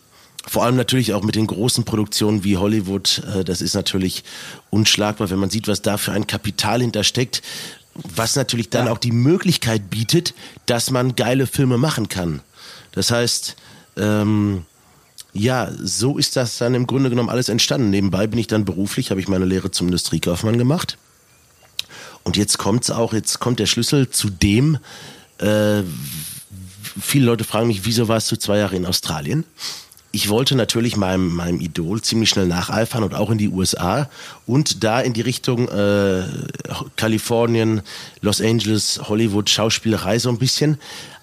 vor allem natürlich auch mit den großen Produktionen wie Hollywood. Äh, das ist natürlich unschlagbar, wenn man sieht, was da für ein Kapital hintersteckt. Was natürlich dann Ja. auch die Möglichkeit bietet, dass man geile Filme machen kann. Das heißt, ähm, ja, so ist das dann im Grunde genommen alles entstanden. Nebenbei bin ich dann beruflich, habe ich meine Lehre zum Industriekaufmann gemacht. Und jetzt kommt's auch, jetzt kommt der Schlüssel zu dem, äh, viele Leute fragen mich, wieso warst du zwei Jahre in Australien? Ich wollte natürlich meinem, meinem Idol ziemlich schnell nacheifern und auch in die USA und da in die Richtung äh, Kalifornien, Los Angeles, Hollywood, Schauspielerei so ein bisschen.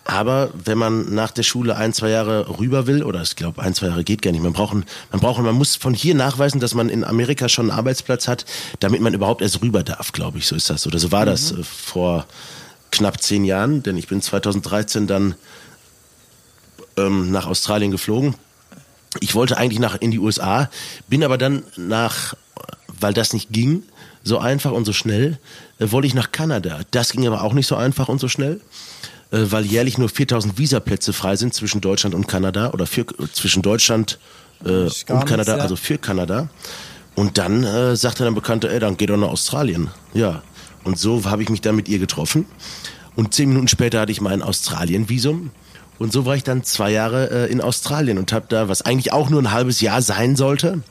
Aber wenn man nach der Schule ein, zwei Jahre rüber will, oder ich glaube, ein, zwei Jahre geht gar nicht, man braucht, man braucht, man muss von hier nachweisen, dass man in Amerika schon einen Arbeitsplatz hat, damit man überhaupt erst rüber darf, glaube ich. So ist das. Oder so war mhm. das äh, vor knapp zehn Jahren, denn ich bin 2013 dann ähm, nach Australien geflogen ich wollte eigentlich nach in die USA, bin aber dann nach, weil das nicht ging, so einfach und so schnell, äh, wollte ich nach Kanada. Das ging aber auch nicht so einfach und so schnell, äh, weil jährlich nur 4000 Visaplätze frei sind zwischen Deutschland und Kanada oder für, zwischen Deutschland äh, und Kanada, ja. also für Kanada. Und dann äh, sagte dann Bekannte, ey, dann geh doch nach Australien. Ja. Und so habe ich mich dann mit ihr getroffen. Und zehn Minuten später hatte ich mein Australien-Visum. Und so war ich dann zwei Jahre äh, in Australien und habe da, was eigentlich auch nur ein halbes Jahr sein sollte.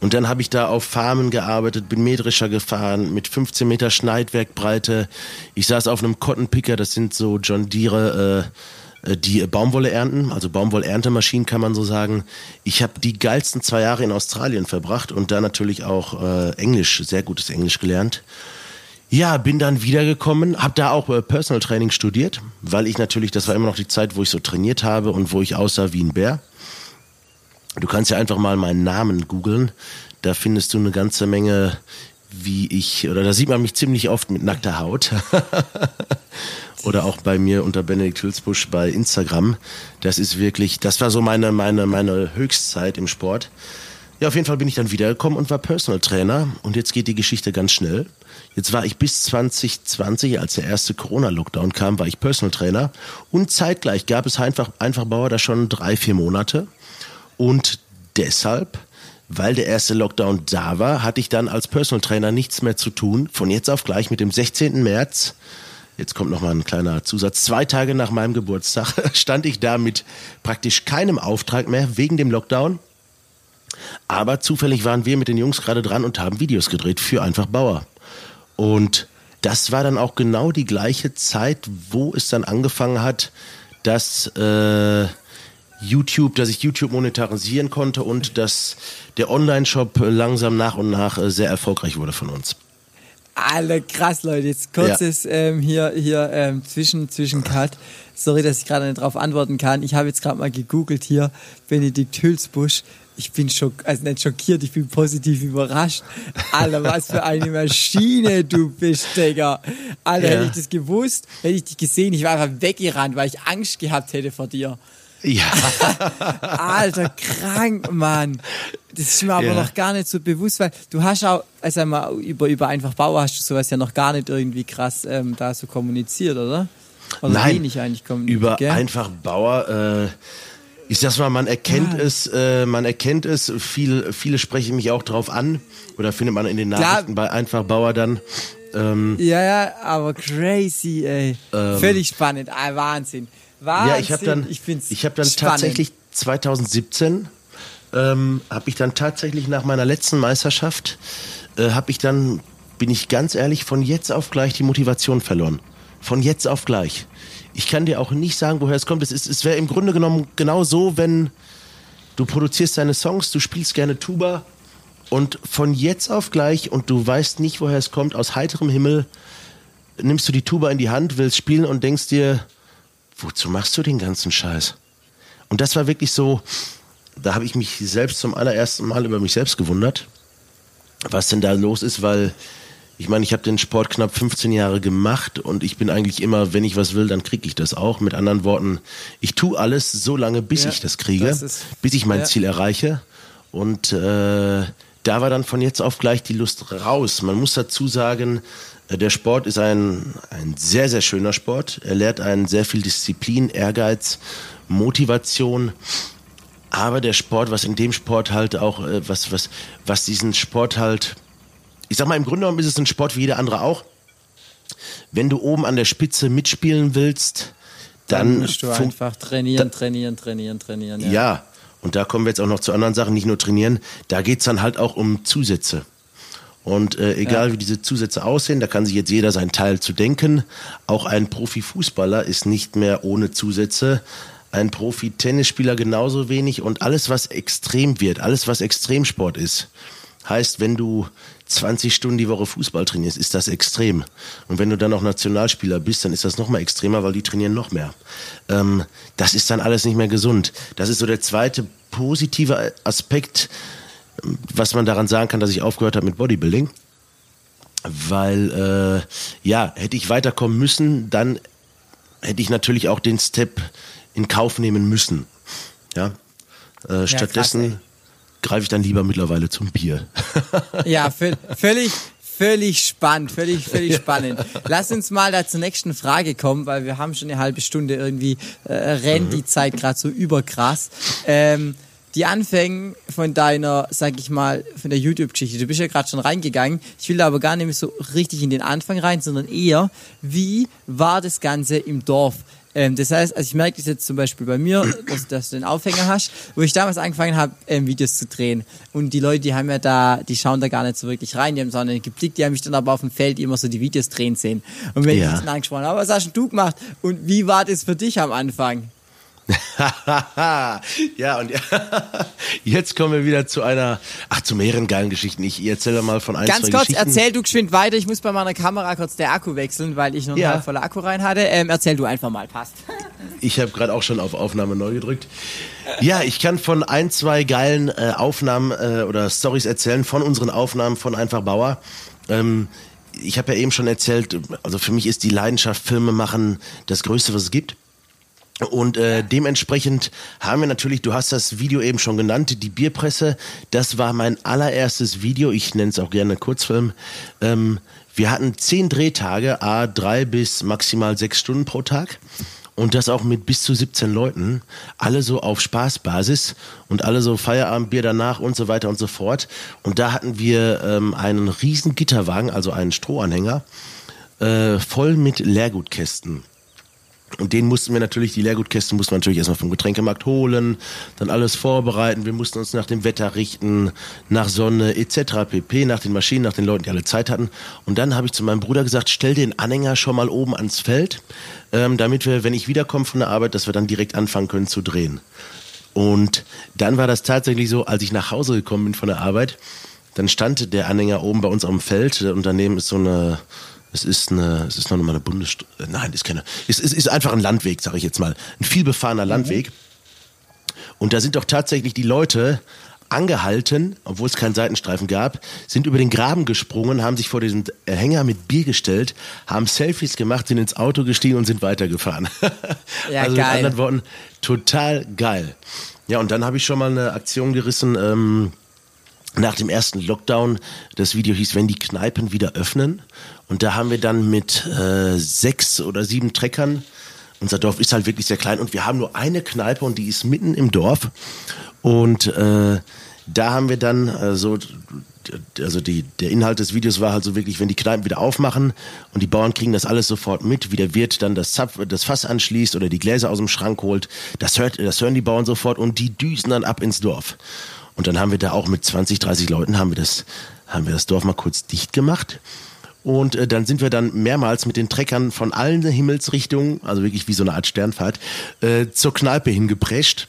Und dann habe ich da auf Farmen gearbeitet, bin Mähdrescher gefahren mit 15 Meter Schneidwerkbreite. Ich saß auf einem Cotton Picker, das sind so John Deere, äh, äh die Baumwolle ernten, also Baumwolle-Erntemaschinen kann man so sagen. Ich habe die geilsten zwei Jahre in Australien verbracht und da natürlich auch äh, Englisch, sehr gutes Englisch gelernt. Ja, bin dann wiedergekommen, habe da auch äh, Personal Training studiert, weil ich natürlich, das war immer noch die Zeit, wo ich so trainiert habe und wo ich aussah wie ein Bär. Du kannst ja einfach mal meinen Namen googeln, da findest du eine ganze Menge, wie ich, oder da sieht man mich ziemlich oft mit nackter Haut. oder auch bei mir unter Benedikt Hülsbusch bei Instagram. Das ist wirklich, das war so meine, meine, meine Höchstzeit im Sport. Ja, auf jeden Fall bin ich dann wiedergekommen und war Personal Trainer. Und jetzt geht die Geschichte ganz schnell. Jetzt war ich bis 2020, als der erste Corona-Lockdown kam, war ich Personal Trainer. Und zeitgleich gab es einfach, einfach Bauer da schon drei, vier Monate. Und deshalb, weil der erste Lockdown da war, hatte ich dann als Personal Trainer nichts mehr zu tun. Von jetzt auf gleich mit dem 16. März Jetzt kommt noch mal ein kleiner Zusatz. Zwei Tage nach meinem Geburtstag stand ich da mit praktisch keinem Auftrag mehr wegen dem Lockdown. Aber zufällig waren wir mit den Jungs gerade dran und haben Videos gedreht für einfach Bauer. Und das war dann auch genau die gleiche Zeit, wo es dann angefangen hat, dass äh, YouTube, dass ich YouTube monetarisieren konnte und dass der Online-Shop langsam nach und nach äh, sehr erfolgreich wurde von uns. Alle krass, Leute. Jetzt kurzes ja. ähm, hier, hier ähm, zwischen, zwischen Cut. Sorry, dass ich gerade nicht darauf antworten kann. Ich habe jetzt gerade mal gegoogelt hier, Benedikt Hülsbusch ich bin schock, also nicht schockiert, ich bin positiv überrascht. Alter, was für eine Maschine du bist, Digga. Alter, ja. hätte ich das gewusst, hätte ich dich gesehen, ich war einfach weggerannt, weil ich Angst gehabt hätte vor dir. Ja. Alter, krank, Mann. Das ist mir aber ja. noch gar nicht so bewusst, weil du hast auch, also einmal über, über einfach Bauer hast du sowas ja noch gar nicht irgendwie krass ähm, da so kommuniziert, oder? Oder Nein, wenig eigentlich kommuniziert. Über gell? einfach Bauer, äh, ich sag's mal, man erkennt ja. es, äh, man erkennt es. Viel, viele sprechen mich auch drauf an oder findet man in den Nachrichten Klar. bei einfach Bauer dann. Ähm, ja, ja, aber crazy, ey. Ähm, Völlig spannend, ah, Wahnsinn. Wahnsinn. Ja, ich habe dann, ich, ich habe dann spannend. tatsächlich 2017 ähm, habe ich dann tatsächlich nach meiner letzten Meisterschaft äh, habe ich dann, bin ich ganz ehrlich, von jetzt auf gleich die Motivation verloren. Von jetzt auf gleich. Ich kann dir auch nicht sagen, woher es kommt. Es, es wäre im Grunde genommen genau so, wenn du produzierst deine Songs, du spielst gerne Tuba und von jetzt auf gleich und du weißt nicht, woher es kommt, aus heiterem Himmel nimmst du die Tuba in die Hand, willst spielen und denkst dir, wozu machst du den ganzen Scheiß? Und das war wirklich so, da habe ich mich selbst zum allerersten Mal über mich selbst gewundert, was denn da los ist, weil ich meine, ich habe den Sport knapp 15 Jahre gemacht und ich bin eigentlich immer, wenn ich was will, dann kriege ich das auch. Mit anderen Worten, ich tue alles so lange, bis ja, ich das kriege, das ist, bis ich mein ja. Ziel erreiche. Und äh, da war dann von jetzt auf gleich die Lust raus. Man muss dazu sagen, äh, der Sport ist ein, ein sehr, sehr schöner Sport. Er lehrt einen sehr viel Disziplin, Ehrgeiz, Motivation. Aber der Sport, was in dem Sport halt auch, äh, was, was, was diesen Sport halt ich sag mal, im Grunde genommen ist es ein Sport wie jeder andere auch. Wenn du oben an der Spitze mitspielen willst, dann, dann musst du einfach trainieren, trainieren, trainieren, trainieren. Ja. ja, und da kommen wir jetzt auch noch zu anderen Sachen, nicht nur trainieren, da geht es dann halt auch um Zusätze. Und äh, egal ja. wie diese Zusätze aussehen, da kann sich jetzt jeder sein Teil zu denken. Auch ein Profifußballer ist nicht mehr ohne Zusätze. Ein Profi-Tennisspieler genauso wenig. Und alles, was extrem wird, alles, was Extremsport ist, heißt, wenn du 20 Stunden die Woche Fußball trainierst, ist das extrem. Und wenn du dann auch Nationalspieler bist, dann ist das noch mal extremer, weil die trainieren noch mehr. Ähm, das ist dann alles nicht mehr gesund. Das ist so der zweite positive Aspekt was man daran sagen kann, dass ich aufgehört habe mit Bodybuilding. Weil, äh, ja, hätte ich weiterkommen müssen, dann hätte ich natürlich auch den Step in Kauf nehmen müssen. Ja, äh, ja stattdessen greife ich dann lieber mittlerweile zum Bier. ja, völlig, völlig spannend, völlig, völlig spannend. Lass uns mal da zur nächsten Frage kommen, weil wir haben schon eine halbe Stunde irgendwie äh, rennt mhm. die Zeit gerade so überkrass. Ähm, die Anfänge von deiner, sag ich mal, von der YouTube-Geschichte. Du bist ja gerade schon reingegangen. Ich will da aber gar nicht so richtig in den Anfang rein, sondern eher, wie war das Ganze im Dorf? Ähm, das heißt, also ich merke das jetzt zum Beispiel bei mir, dass, dass du den Aufhänger hast, wo ich damals angefangen habe, ähm, Videos zu drehen. Und die Leute, die haben ja da, die schauen da gar nicht so wirklich rein, die haben so einen geblickt, die haben mich dann aber auf dem Feld immer so die Videos drehen sehen. Und wenn ja. ich dann angesprochen habe, was hast du gemacht? Und wie war das für dich am Anfang? ja, und jetzt kommen wir wieder zu einer, ach, zu mehreren geilen Geschichten. Ich erzähle mal von ein, Ganz zwei kurz, Geschichten. erzähl du geschwind weiter. Ich muss bei meiner Kamera kurz der Akku wechseln, weil ich noch ja. einen voller Akku rein hatte. Ähm, erzähl du einfach mal, passt. Ich habe gerade auch schon auf Aufnahme neu gedrückt. Ja, ich kann von ein, zwei geilen äh, Aufnahmen äh, oder Stories erzählen von unseren Aufnahmen von Einfach Bauer. Ähm, ich habe ja eben schon erzählt, also für mich ist die Leidenschaft Filme machen das Größte, was es gibt. Und äh, dementsprechend haben wir natürlich, du hast das Video eben schon genannt, die Bierpresse. Das war mein allererstes Video. Ich nenne es auch gerne Kurzfilm. Ähm, wir hatten zehn Drehtage, a drei bis maximal sechs Stunden pro Tag. Und das auch mit bis zu 17 Leuten. Alle so auf Spaßbasis und alle so Feierabendbier danach und so weiter und so fort. Und da hatten wir ähm, einen riesen Gitterwagen, also einen Strohanhänger, äh, voll mit Leergutkästen. Und den mussten wir natürlich, die Leergutkästen mussten wir natürlich erstmal vom Getränkemarkt holen, dann alles vorbereiten. Wir mussten uns nach dem Wetter richten, nach Sonne etc. pp, nach den Maschinen, nach den Leuten, die alle Zeit hatten. Und dann habe ich zu meinem Bruder gesagt, stell den Anhänger schon mal oben ans Feld, ähm, damit wir, wenn ich wiederkomme von der Arbeit, dass wir dann direkt anfangen können zu drehen. Und dann war das tatsächlich so, als ich nach Hause gekommen bin von der Arbeit, dann stand der Anhänger oben bei uns am Feld und daneben ist so eine es ist eine, es ist noch mal eine Bundesstraße. Nein, ist keine. Es, es ist einfach ein Landweg, sage ich jetzt mal. Ein vielbefahrener mhm. Landweg. Und da sind doch tatsächlich die Leute angehalten, obwohl es keinen Seitenstreifen gab, sind über den Graben gesprungen, haben sich vor diesen Hänger mit Bier gestellt, haben Selfies gemacht, sind ins Auto gestiegen und sind weitergefahren. Ja, also geil. mit anderen Worten, total geil. Ja, und dann habe ich schon mal eine Aktion gerissen, ähm, nach dem ersten Lockdown. Das Video hieß, wenn die Kneipen wieder öffnen. Und da haben wir dann mit äh, sechs oder sieben Treckern, unser Dorf ist halt wirklich sehr klein und wir haben nur eine Kneipe und die ist mitten im Dorf. Und äh, da haben wir dann äh, so, also die, der Inhalt des Videos war halt so wirklich, wenn die Kneipen wieder aufmachen und die Bauern kriegen das alles sofort mit, wie der Wirt dann das, Zapf, das Fass anschließt oder die Gläser aus dem Schrank holt, das, hört, das hören die Bauern sofort und die düsen dann ab ins Dorf. Und dann haben wir da auch mit 20, 30 Leuten haben wir das, haben wir das Dorf mal kurz dicht gemacht. Und äh, dann sind wir dann mehrmals mit den Treckern von allen Himmelsrichtungen, also wirklich wie so eine Art Sternfahrt, äh, zur Kneipe hingeprescht.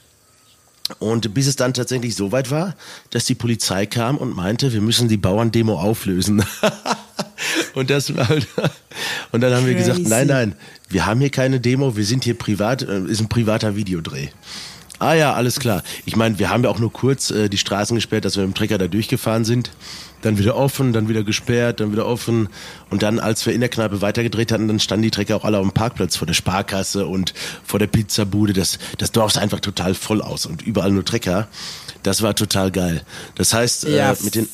Und bis es dann tatsächlich so weit war, dass die Polizei kam und meinte, wir müssen die Bauerndemo auflösen. und das war halt, und dann haben Crazy. wir gesagt, nein, nein, wir haben hier keine Demo, wir sind hier privat, äh, ist ein privater Videodreh. Ah ja, alles klar. Ich meine, wir haben ja auch nur kurz äh, die Straßen gesperrt, dass wir mit dem Trecker da durchgefahren sind. Dann wieder offen, dann wieder gesperrt, dann wieder offen. Und dann, als wir in der Kneipe weitergedreht hatten, dann standen die Trecker auch alle auf dem Parkplatz vor der Sparkasse und vor der Pizzabude. Das, das Dorf sah einfach total voll aus und überall nur Trecker. Das war total geil. Das heißt, äh, ja. äh, mit den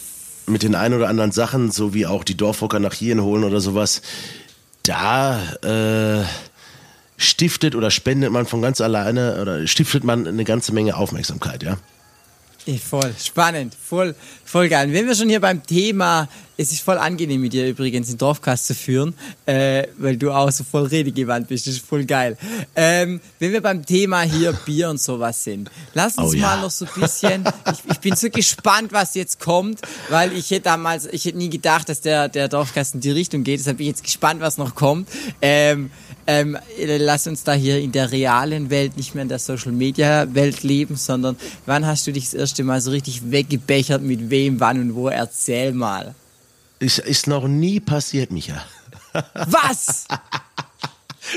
mit den ein oder anderen Sachen, so wie auch die Dorfrocker nach hierhin holen oder sowas, da äh, stiftet oder spendet man von ganz alleine oder stiftet man eine ganze Menge Aufmerksamkeit, ja. Voll spannend, voll, voll geil. Wenn wir schon hier beim Thema, es ist voll angenehm mit dir übrigens den Dorfcast zu führen, äh, weil du auch so voll redegewandt bist, das ist voll geil. Ähm, wenn wir beim Thema hier Bier und sowas sind, lass uns Oh ja. mal noch so ein bisschen, ich, ich bin so gespannt, was jetzt kommt, weil ich hätte damals, ich hätte nie gedacht, dass der, der Dorfcast in die Richtung geht, deshalb bin ich jetzt gespannt, was noch kommt. Ähm, ähm, lass uns da hier in der realen Welt, nicht mehr in der Social Media Welt leben, sondern wann hast du dich das erste Mal so richtig weggebechert, mit wem, wann und wo? Erzähl mal. Ist, ist noch nie passiert, Micha. Was?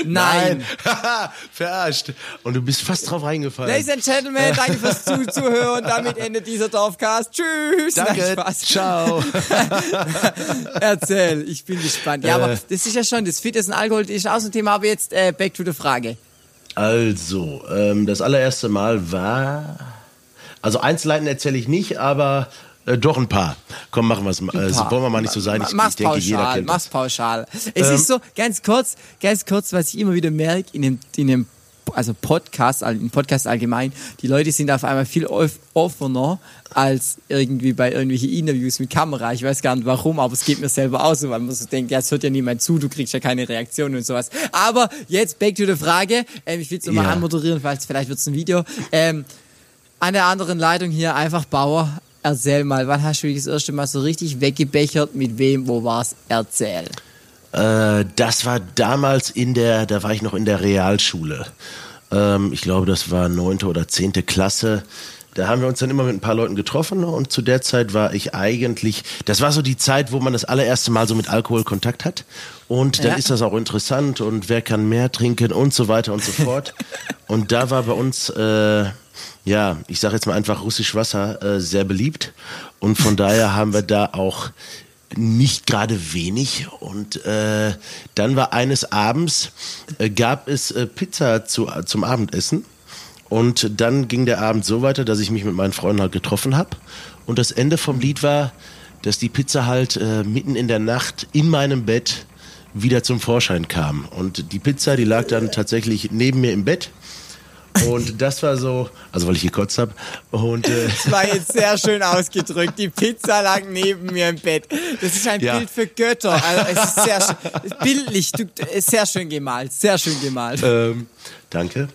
Nein. Verarscht. Und du bist fast drauf reingefallen. Ladies and Gentlemen, danke fürs Zu Zuhören. Damit endet dieser Dorfcast. Tschüss. Danke. Nein. Ciao. Erzähl, ich bin gespannt. Ja, aber Äh. das ist ja schon, das Fitness und Alkohol ist auch so ein Thema, aber jetzt äh, back to the Frage. Also, ähm, das allererste Mal war. Also Einzelheiten erzähle ich nicht, aber äh, doch ein paar. Komm, machen wir es. Äh, wollen wir mal nicht so sein. Ich, mach's ich denke, pauschal, jeder kennt mach's pauschal. Es Ähm. ist so, ganz kurz, ganz kurz, was ich immer wieder merke in dem, in dem also Podcast, im Podcast allgemein, die Leute sind auf einmal viel off- offener als irgendwie bei irgendwelchen Interviews mit Kamera. Ich weiß gar nicht warum, aber es geht mir selber auch so, weil man so denkt, ja, es hört ja niemand zu, du kriegst ja keine Reaktion und sowas. Aber jetzt back to the Frage. Ähm, ich will es nochmal Ja. anmoderieren, weil vielleicht wird's ein Video. Ähm, an der anderen Leitung hier einfach Bauer. Erzähl mal, wann hast du dich das erste Mal so richtig weggebechert? Mit wem? Wo war's? Erzähl. Äh, das war damals in der, da war ich noch in der Realschule. Ähm, ich glaube, das war neunte oder zehnte Klasse. Da haben wir uns dann immer mit ein paar Leuten getroffen und zu der Zeit war ich eigentlich, das war so die Zeit, wo man das allererste Mal so mit Alkohol Kontakt hat. Und dann Ja. ist das auch interessant und wer kann mehr trinken und so weiter und so fort. und da war bei uns, äh, ja, ich sage jetzt mal einfach russisch Wasser äh, sehr beliebt. Und von daher haben wir da auch nicht gerade wenig. Und äh, dann war eines Abends, äh, gab es äh, Pizza zu, zum Abendessen. Und dann ging der Abend so weiter, dass ich mich mit meinen Freunden halt getroffen habe. Und das Ende vom Lied war, dass die Pizza halt äh, mitten in der Nacht in meinem Bett wieder zum Vorschein kam. Und die Pizza, die lag dann tatsächlich neben mir im Bett. Und das war so, also weil ich gekotzt habe. Und äh, Das war jetzt sehr schön ausgedrückt. Die Pizza lag neben mir im Bett. Das ist ein Ja. Bild für Götter. Also es ist sehr schön. Bildlich, du, sehr schön gemalt. Sehr schön gemalt. Ähm, danke.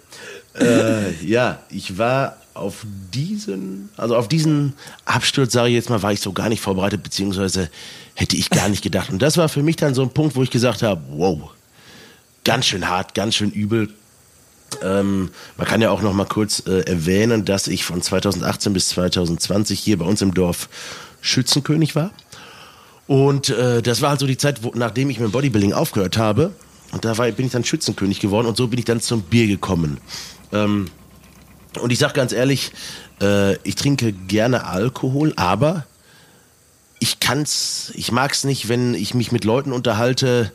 Äh, ja, ich war auf diesen, also auf diesen Absturz, sage ich jetzt mal, war ich so gar nicht vorbereitet, beziehungsweise hätte ich gar nicht gedacht. Und das war für mich dann so ein Punkt, wo ich gesagt habe, wow, ganz schön hart, ganz schön übel. Ähm, man kann ja auch noch mal kurz äh, erwähnen, dass ich von 2018 bis 2020 hier bei uns im Dorf Schützenkönig war. Und äh, das war halt so die Zeit, wo, nachdem ich mit dem Bodybuilding aufgehört habe. Und da war, bin ich dann Schützenkönig geworden und so bin ich dann zum Bier gekommen. Ähm, und ich sag ganz ehrlich, äh, ich trinke gerne Alkohol, aber ich kann's, ich mag's nicht, wenn ich mich mit Leuten unterhalte,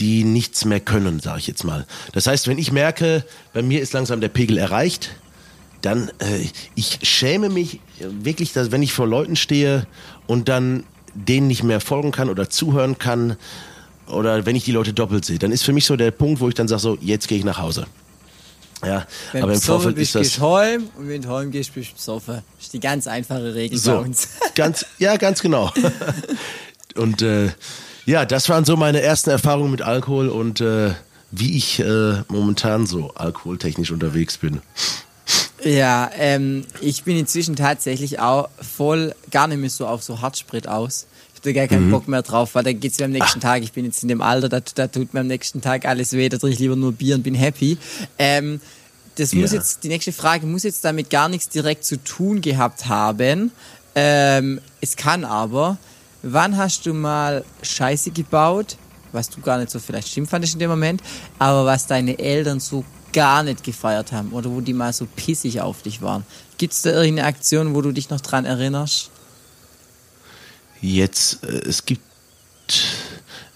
die nichts mehr können, sage ich jetzt mal. Das heißt, wenn ich merke, bei mir ist langsam der Pegel erreicht, dann äh, ich schäme mich wirklich, dass wenn ich vor Leuten stehe und dann denen nicht mehr folgen kann oder zuhören kann oder wenn ich die Leute doppelt sehe, dann ist für mich so der Punkt, wo ich dann sage so, jetzt gehe ich nach Hause. Ja, Wenn aber im Vorfeld bist, ist das gehst heim und wenn du heim gehst, bist du besoffen. Das ist die ganz einfache Regel bei so uns. ganz ja ganz genau. und äh, ja, das waren so meine ersten Erfahrungen mit Alkohol und äh, wie ich äh, momentan so alkoholtechnisch unterwegs bin. Ja, ähm, ich bin inzwischen tatsächlich auch voll gar nicht mehr so auf so Hartsprit aus. Ich habe da gar keinen Mhm. Bock mehr drauf, weil dann geht's mir am nächsten Tag. Ich bin jetzt in dem Alter, da, da tut mir am nächsten Tag alles weh, da trinke ich lieber nur Bier und bin happy. Ähm, das muss Ja. jetzt, die nächste Frage muss jetzt damit gar nichts direkt zu tun gehabt haben. Ähm, es kann aber, wann hast du mal Scheiße gebaut, was du gar nicht so vielleicht schlimm fandest in dem Moment, aber was deine Eltern so gar nicht gefeiert haben oder wo die mal so pissig auf dich waren? Gibt's da irgendeine Aktion, wo du dich noch dran erinnerst? Jetzt, äh, es gibt,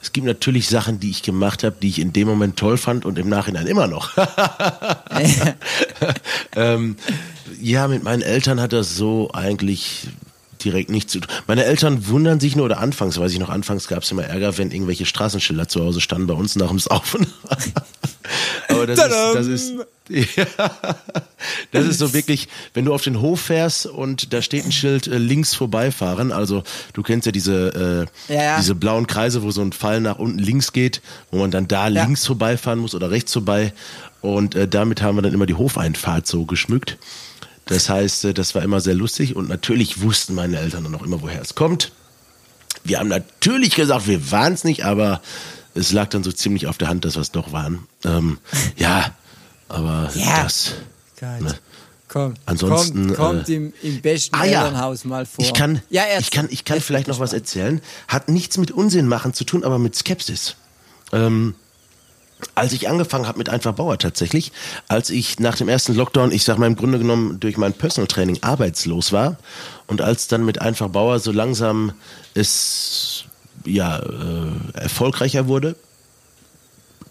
es gibt natürlich Sachen, die ich gemacht habe, die ich in dem Moment toll fand und im Nachhinein immer noch. ähm, ja, mit meinen Eltern hat das so eigentlich direkt nichts zu tun. Meine Eltern wundern sich nur, oder anfangs, weiß ich noch, anfangs gab es immer Ärger, wenn irgendwelche Straßenschilder zu Hause standen bei uns nach dem Saufen. Aber das ist, das ist, ja, das ist so wirklich, wenn du auf den Hof fährst und da steht ein Schild äh, links vorbeifahren, also du kennst ja diese, äh, Ja, ja. diese blauen Kreise, wo so ein Pfeil nach unten links geht, wo man dann da Ja. links vorbeifahren muss oder rechts vorbei und äh, damit haben wir dann immer die Hofeinfahrt so geschmückt. Das heißt, äh, das war immer sehr lustig und natürlich wussten meine Eltern dann auch immer, woher es kommt. Wir haben natürlich gesagt, wir waren es nicht, aber es lag dann so ziemlich auf der Hand, dass wir es doch waren. Ähm, ja, aber Ja. das. Ne? Kommt, Ansonsten, kommt, kommt äh, im, im besten Ah ja, Elternhaus mal vor. ich kann, ja, ich kann, ich kann vielleicht noch was erzählen. Hat nichts mit Unsinn machen zu tun, aber mit Skepsis. Ähm, als ich angefangen habe mit Einfach Bauer tatsächlich, als ich nach dem ersten Lockdown, ich sag mal im Grunde genommen durch mein Personal Training arbeitslos war und als dann mit Einfach Bauer so langsam es ja äh, erfolgreicher wurde,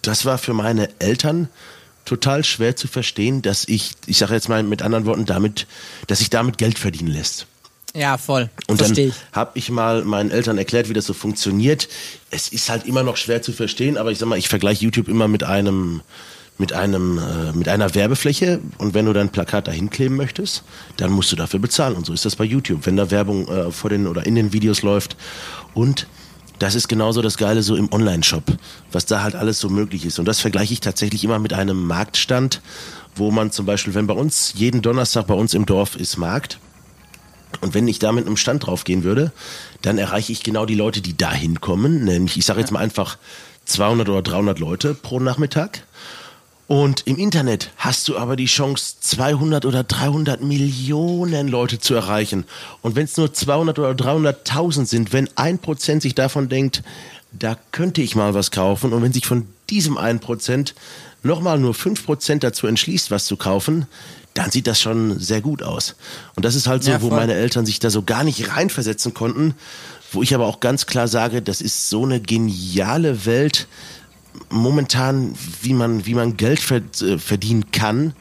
das war für meine Eltern total schwer zu verstehen, dass ich, ich sage jetzt mal mit anderen Worten, damit, dass sich damit Geld verdienen lässt. Ja, voll. Und Verstehe dann habe ich mal meinen Eltern erklärt, wie das so funktioniert. Es ist halt immer noch schwer zu verstehen, aber ich sag mal, ich vergleiche YouTube immer mit einem mit einem äh, mit einer Werbefläche und wenn du dein Plakat dahin kleben möchtest, dann musst du dafür bezahlen und so ist das bei YouTube, wenn da Werbung äh, vor den oder in den Videos läuft und das ist genauso das Geile so im Online-Shop, was da halt alles so möglich ist. Und das vergleiche ich tatsächlich immer mit einem Marktstand, wo man zum Beispiel, wenn bei uns jeden Donnerstag bei uns im Dorf ist Markt, und wenn ich da mit einem Stand drauf gehen würde, dann erreiche ich genau die Leute, die da hinkommen. Nämlich, ich sage jetzt mal einfach 200 oder 300 Leute pro Nachmittag. Und im Internet hast du aber die Chance, 200 oder 300 Millionen Leute zu erreichen. Und wenn es nur 200 oder 300.000 sind, wenn ein Prozent sich davon denkt, da könnte ich mal was kaufen, und wenn sich von diesem einen Prozent nochmal nur fünf Prozent dazu entschließt, was zu kaufen, dann sieht das schon sehr gut aus. Und das ist halt so, Ja, wo meine Eltern sich da so gar nicht reinversetzen konnten, wo ich aber auch ganz klar sage, das ist so eine geniale Welt momentan, wie man, wie man Geld äh, verdienen kann.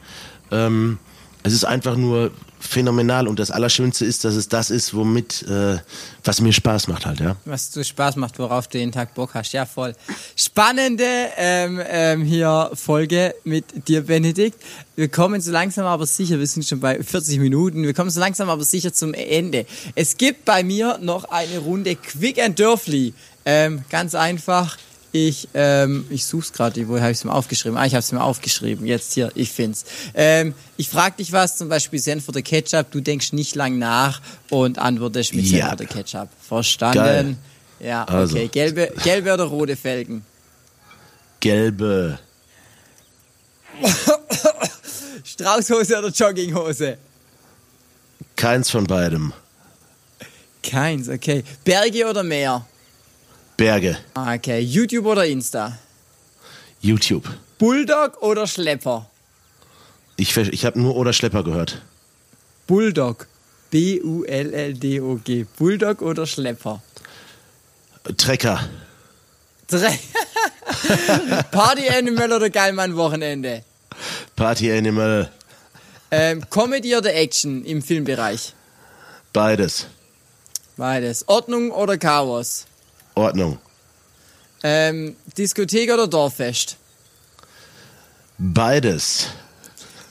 Ähm, es ist einfach nur phänomenal und das Allerschönste ist, dass es das ist, womit, äh, was mir Spaß macht halt, ja. Was du Spaß macht, worauf du jeden Tag Bock hast. Ja, voll. Spannende ähm, ähm, hier Folge mit dir, Benedikt. Wir kommen so langsam aber sicher, wir sind schon bei 40 Minuten, wir kommen so langsam aber sicher zum Ende. Es gibt bei mir noch eine Runde Quick and Dörfli. Ähm, ganz einfach. Ich, ähm, ich such's gerade, wo habe ich es mir aufgeschrieben? Ah, ich habe es mir aufgeschrieben. Jetzt hier, ich find's. Ähm, ich frage dich was, zum Beispiel Senf oder Ketchup. Du denkst nicht lang nach und antwortest mit. Senf oder Ketchup. Verstanden? Geil. Ja, Also. okay. Gelbe, gelbe oder rote Felgen? Gelbe, Straußhose oder Jogginghose? keins von beidem. Keins, okay. Berge oder Meer? Berge, Ah, Okay. YouTube oder Insta? YouTube. Bulldog oder Schlepper? Ich, ich habe nur oder Schlepper gehört. Bulldog. B-U-L-L-D-O-G. Bulldog oder Schlepper? Trecker, Drei. Party Animal oder Geilmann Wochenende? Party Animal, Ähm, Comedy oder Action im Filmbereich? beides. Beides. Ordnung oder Chaos? Ordnung. Ähm, Diskothek oder Dorffest? Beides.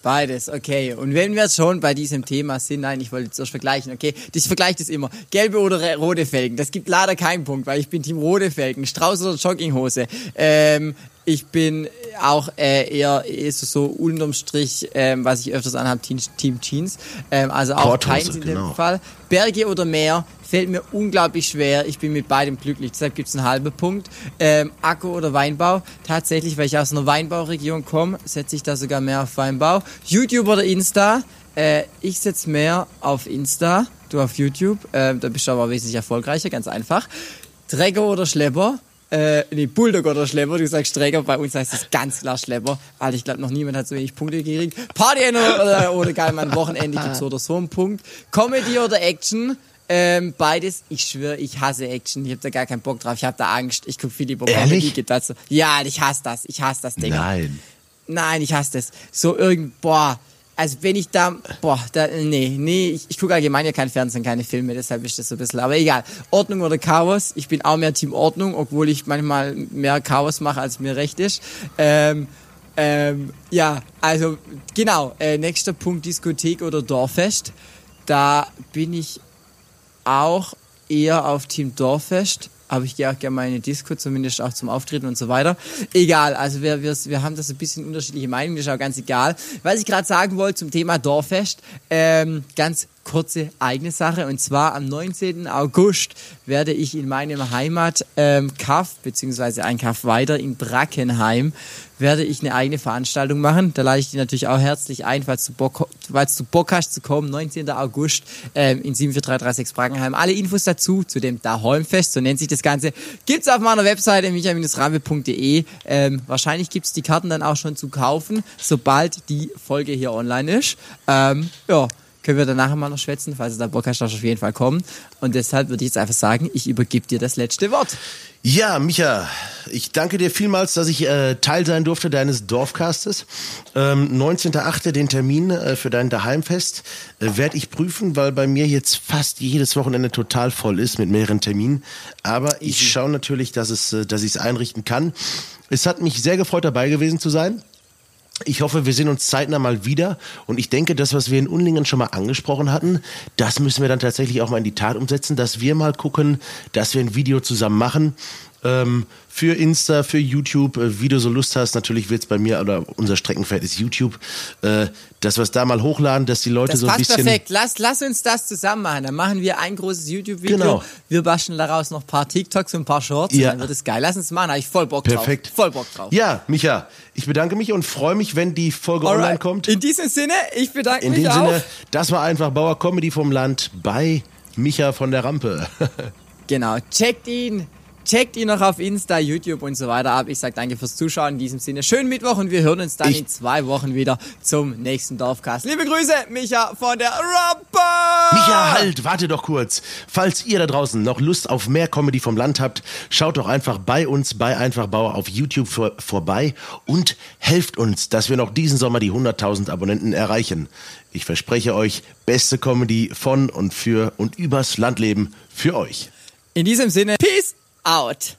Beides, okay. Und wenn wir jetzt schon bei diesem Thema sind, nein, ich wollte zuerst vergleichen, okay? Ich vergleiche das immer. Gelbe oder rote Felgen? Das gibt leider keinen Punkt, weil ich bin Team rote Felgen. Strauß oder Jogginghose? Ähm, ich bin auch äh, eher, eher so, so unterm Strich, ähm, was ich öfters anhabe, Team, Team Jeans. Ähm, also auch keins in dem genau. Fall. Berge oder Meer fällt mir unglaublich schwer. Ich bin mit beidem glücklich. Deshalb gibt's einen halben Punkt. Ähm, Akku oder Weinbau? Tatsächlich, weil ich aus einer Weinbauregion komme, setze ich da sogar mehr auf Weinbau. YouTube oder Insta? Äh, ich setze mehr auf Insta, du auf YouTube. Ähm, da bist du aber wesentlich erfolgreicher, ganz einfach. Träger oder Schlepper? Äh, nee, Bulldog oder Schlepper. Du sagst Träger, bei uns heißt es ganz klar Schlepper. Alter, ich glaube, noch niemand hat so wenig Punkte gekriegt. Party oder, oder geil, mein Wochenende gibt's so oder so einen Punkt. Comedy oder Action? Ähm, beides. Ich schwöre, ich hasse Action. Ich habe da gar keinen Bock drauf. Ich habe da Angst. Ich guck viel lieber Ehrlich? Comedy. Geht dazu. Ja, ich hasse das. Ich hasse das Ding. Nein. Nein, ich hasse das. So irgend, boah. Also wenn ich da, boah, da, nee, nee, ich, ich gucke allgemein ja kein Fernsehen, keine Filme, deshalb ist das so ein bisschen, aber egal. Ordnung oder Chaos, ich bin auch mehr Team Ordnung, obwohl ich manchmal mehr Chaos mache, als mir recht ist. Ähm, Ähm, ja, also genau, äh, nächster Punkt Diskothek oder Dorffest. Da bin ich auch eher auf Team Dorffest aber ich gehe auch gerne mal in eine Disco, zumindest auch zum Auftreten und so weiter. Egal, also wir, wir, wir haben das ein bisschen unterschiedliche Meinungen, das ist auch ganz egal. Was ich gerade sagen wollte zum Thema Dorffest, ähm, ganz kurze eigene Sache. Und zwar am 19. August werde ich in meinem Heimat ähm, Kaff, beziehungsweise ein Kaff weiter in Brackenheim, werde ich eine eigene Veranstaltung machen. Da lade ich dich natürlich auch herzlich ein, falls du Bock, falls du Bock hast zu kommen. 19. August ähm, in 74336 Brackenheim. Alle Infos dazu, zu dem Daholmfest, so nennt sich das Ganze, gibt's auf meiner Webseite michael-rambe.de. Ähm, wahrscheinlich gibt's die Karten dann auch schon zu kaufen, sobald die Folge hier online ist. Ähm, ja, können wir danach mal noch schwätzen. Falls du da Bock hast, darfst auf jeden Fall kommen. Und deshalb würde ich jetzt einfach sagen, ich übergebe dir das letzte Wort. Ja, Micha, ich danke dir vielmals, dass ich äh, Teil sein durfte deines Dorfcastes. Ähm, 19.8. den Termin äh, für dein Daheimfest äh, werde ich prüfen, weil bei mir jetzt fast jedes Wochenende total voll ist mit mehreren Terminen. Aber ich schaue natürlich, dass es, äh, dass ich es einrichten kann. Es hat mich sehr gefreut, dabei gewesen zu sein. Ich hoffe, wir sehen uns zeitnah mal wieder. Und ich denke, das, was wir in Unlingen schon mal angesprochen hatten, das müssen wir dann tatsächlich auch mal in die Tat umsetzen, dass wir mal gucken, dass wir ein Video zusammen machen ähm, für Insta, für YouTube, äh, wie du so Lust hast. Natürlich wird's bei mir, oder unser Streckenpferd ist YouTube, äh, dass wir es da mal hochladen, dass die Leute das so ein bisschen... perfekt. Lass, lass uns das zusammen machen. Dann machen wir ein großes YouTube-Video. Genau. Wir basteln daraus noch ein paar TikToks und ein paar Shorts. Ja. Und dann wird es geil. Lass uns machen. Da hab ich voll Bock Perfekt. drauf. Voll Bock drauf. Ja, Micha, ich bedanke mich und freue mich, wenn die Folge online Alright. kommt. In diesem Sinne, ich bedanke In mich dem auch. Sinne, das war einfach Bauer Comedy vom Land bei Micha von der Rampe. Genau. Checkt ihn. Checkt ihn noch auf Insta, YouTube und so weiter ab. Ich sage danke fürs Zuschauen. In diesem Sinne, schönen Mittwoch und wir hören uns dann Ich- in zwei Wochen wieder zum nächsten Dorfcast. Liebe Grüße, Micha von der Rampe! Micha, halt, warte doch kurz. Falls ihr da draußen noch Lust auf mehr Comedy vom Land habt, schaut doch einfach bei uns bei Einfachbauer auf YouTube vor, vorbei und helft uns, dass wir noch diesen Sommer die 100.000 Abonnenten erreichen. Ich verspreche euch, beste Comedy von und für und übers Landleben für euch. In diesem Sinne, Peace out!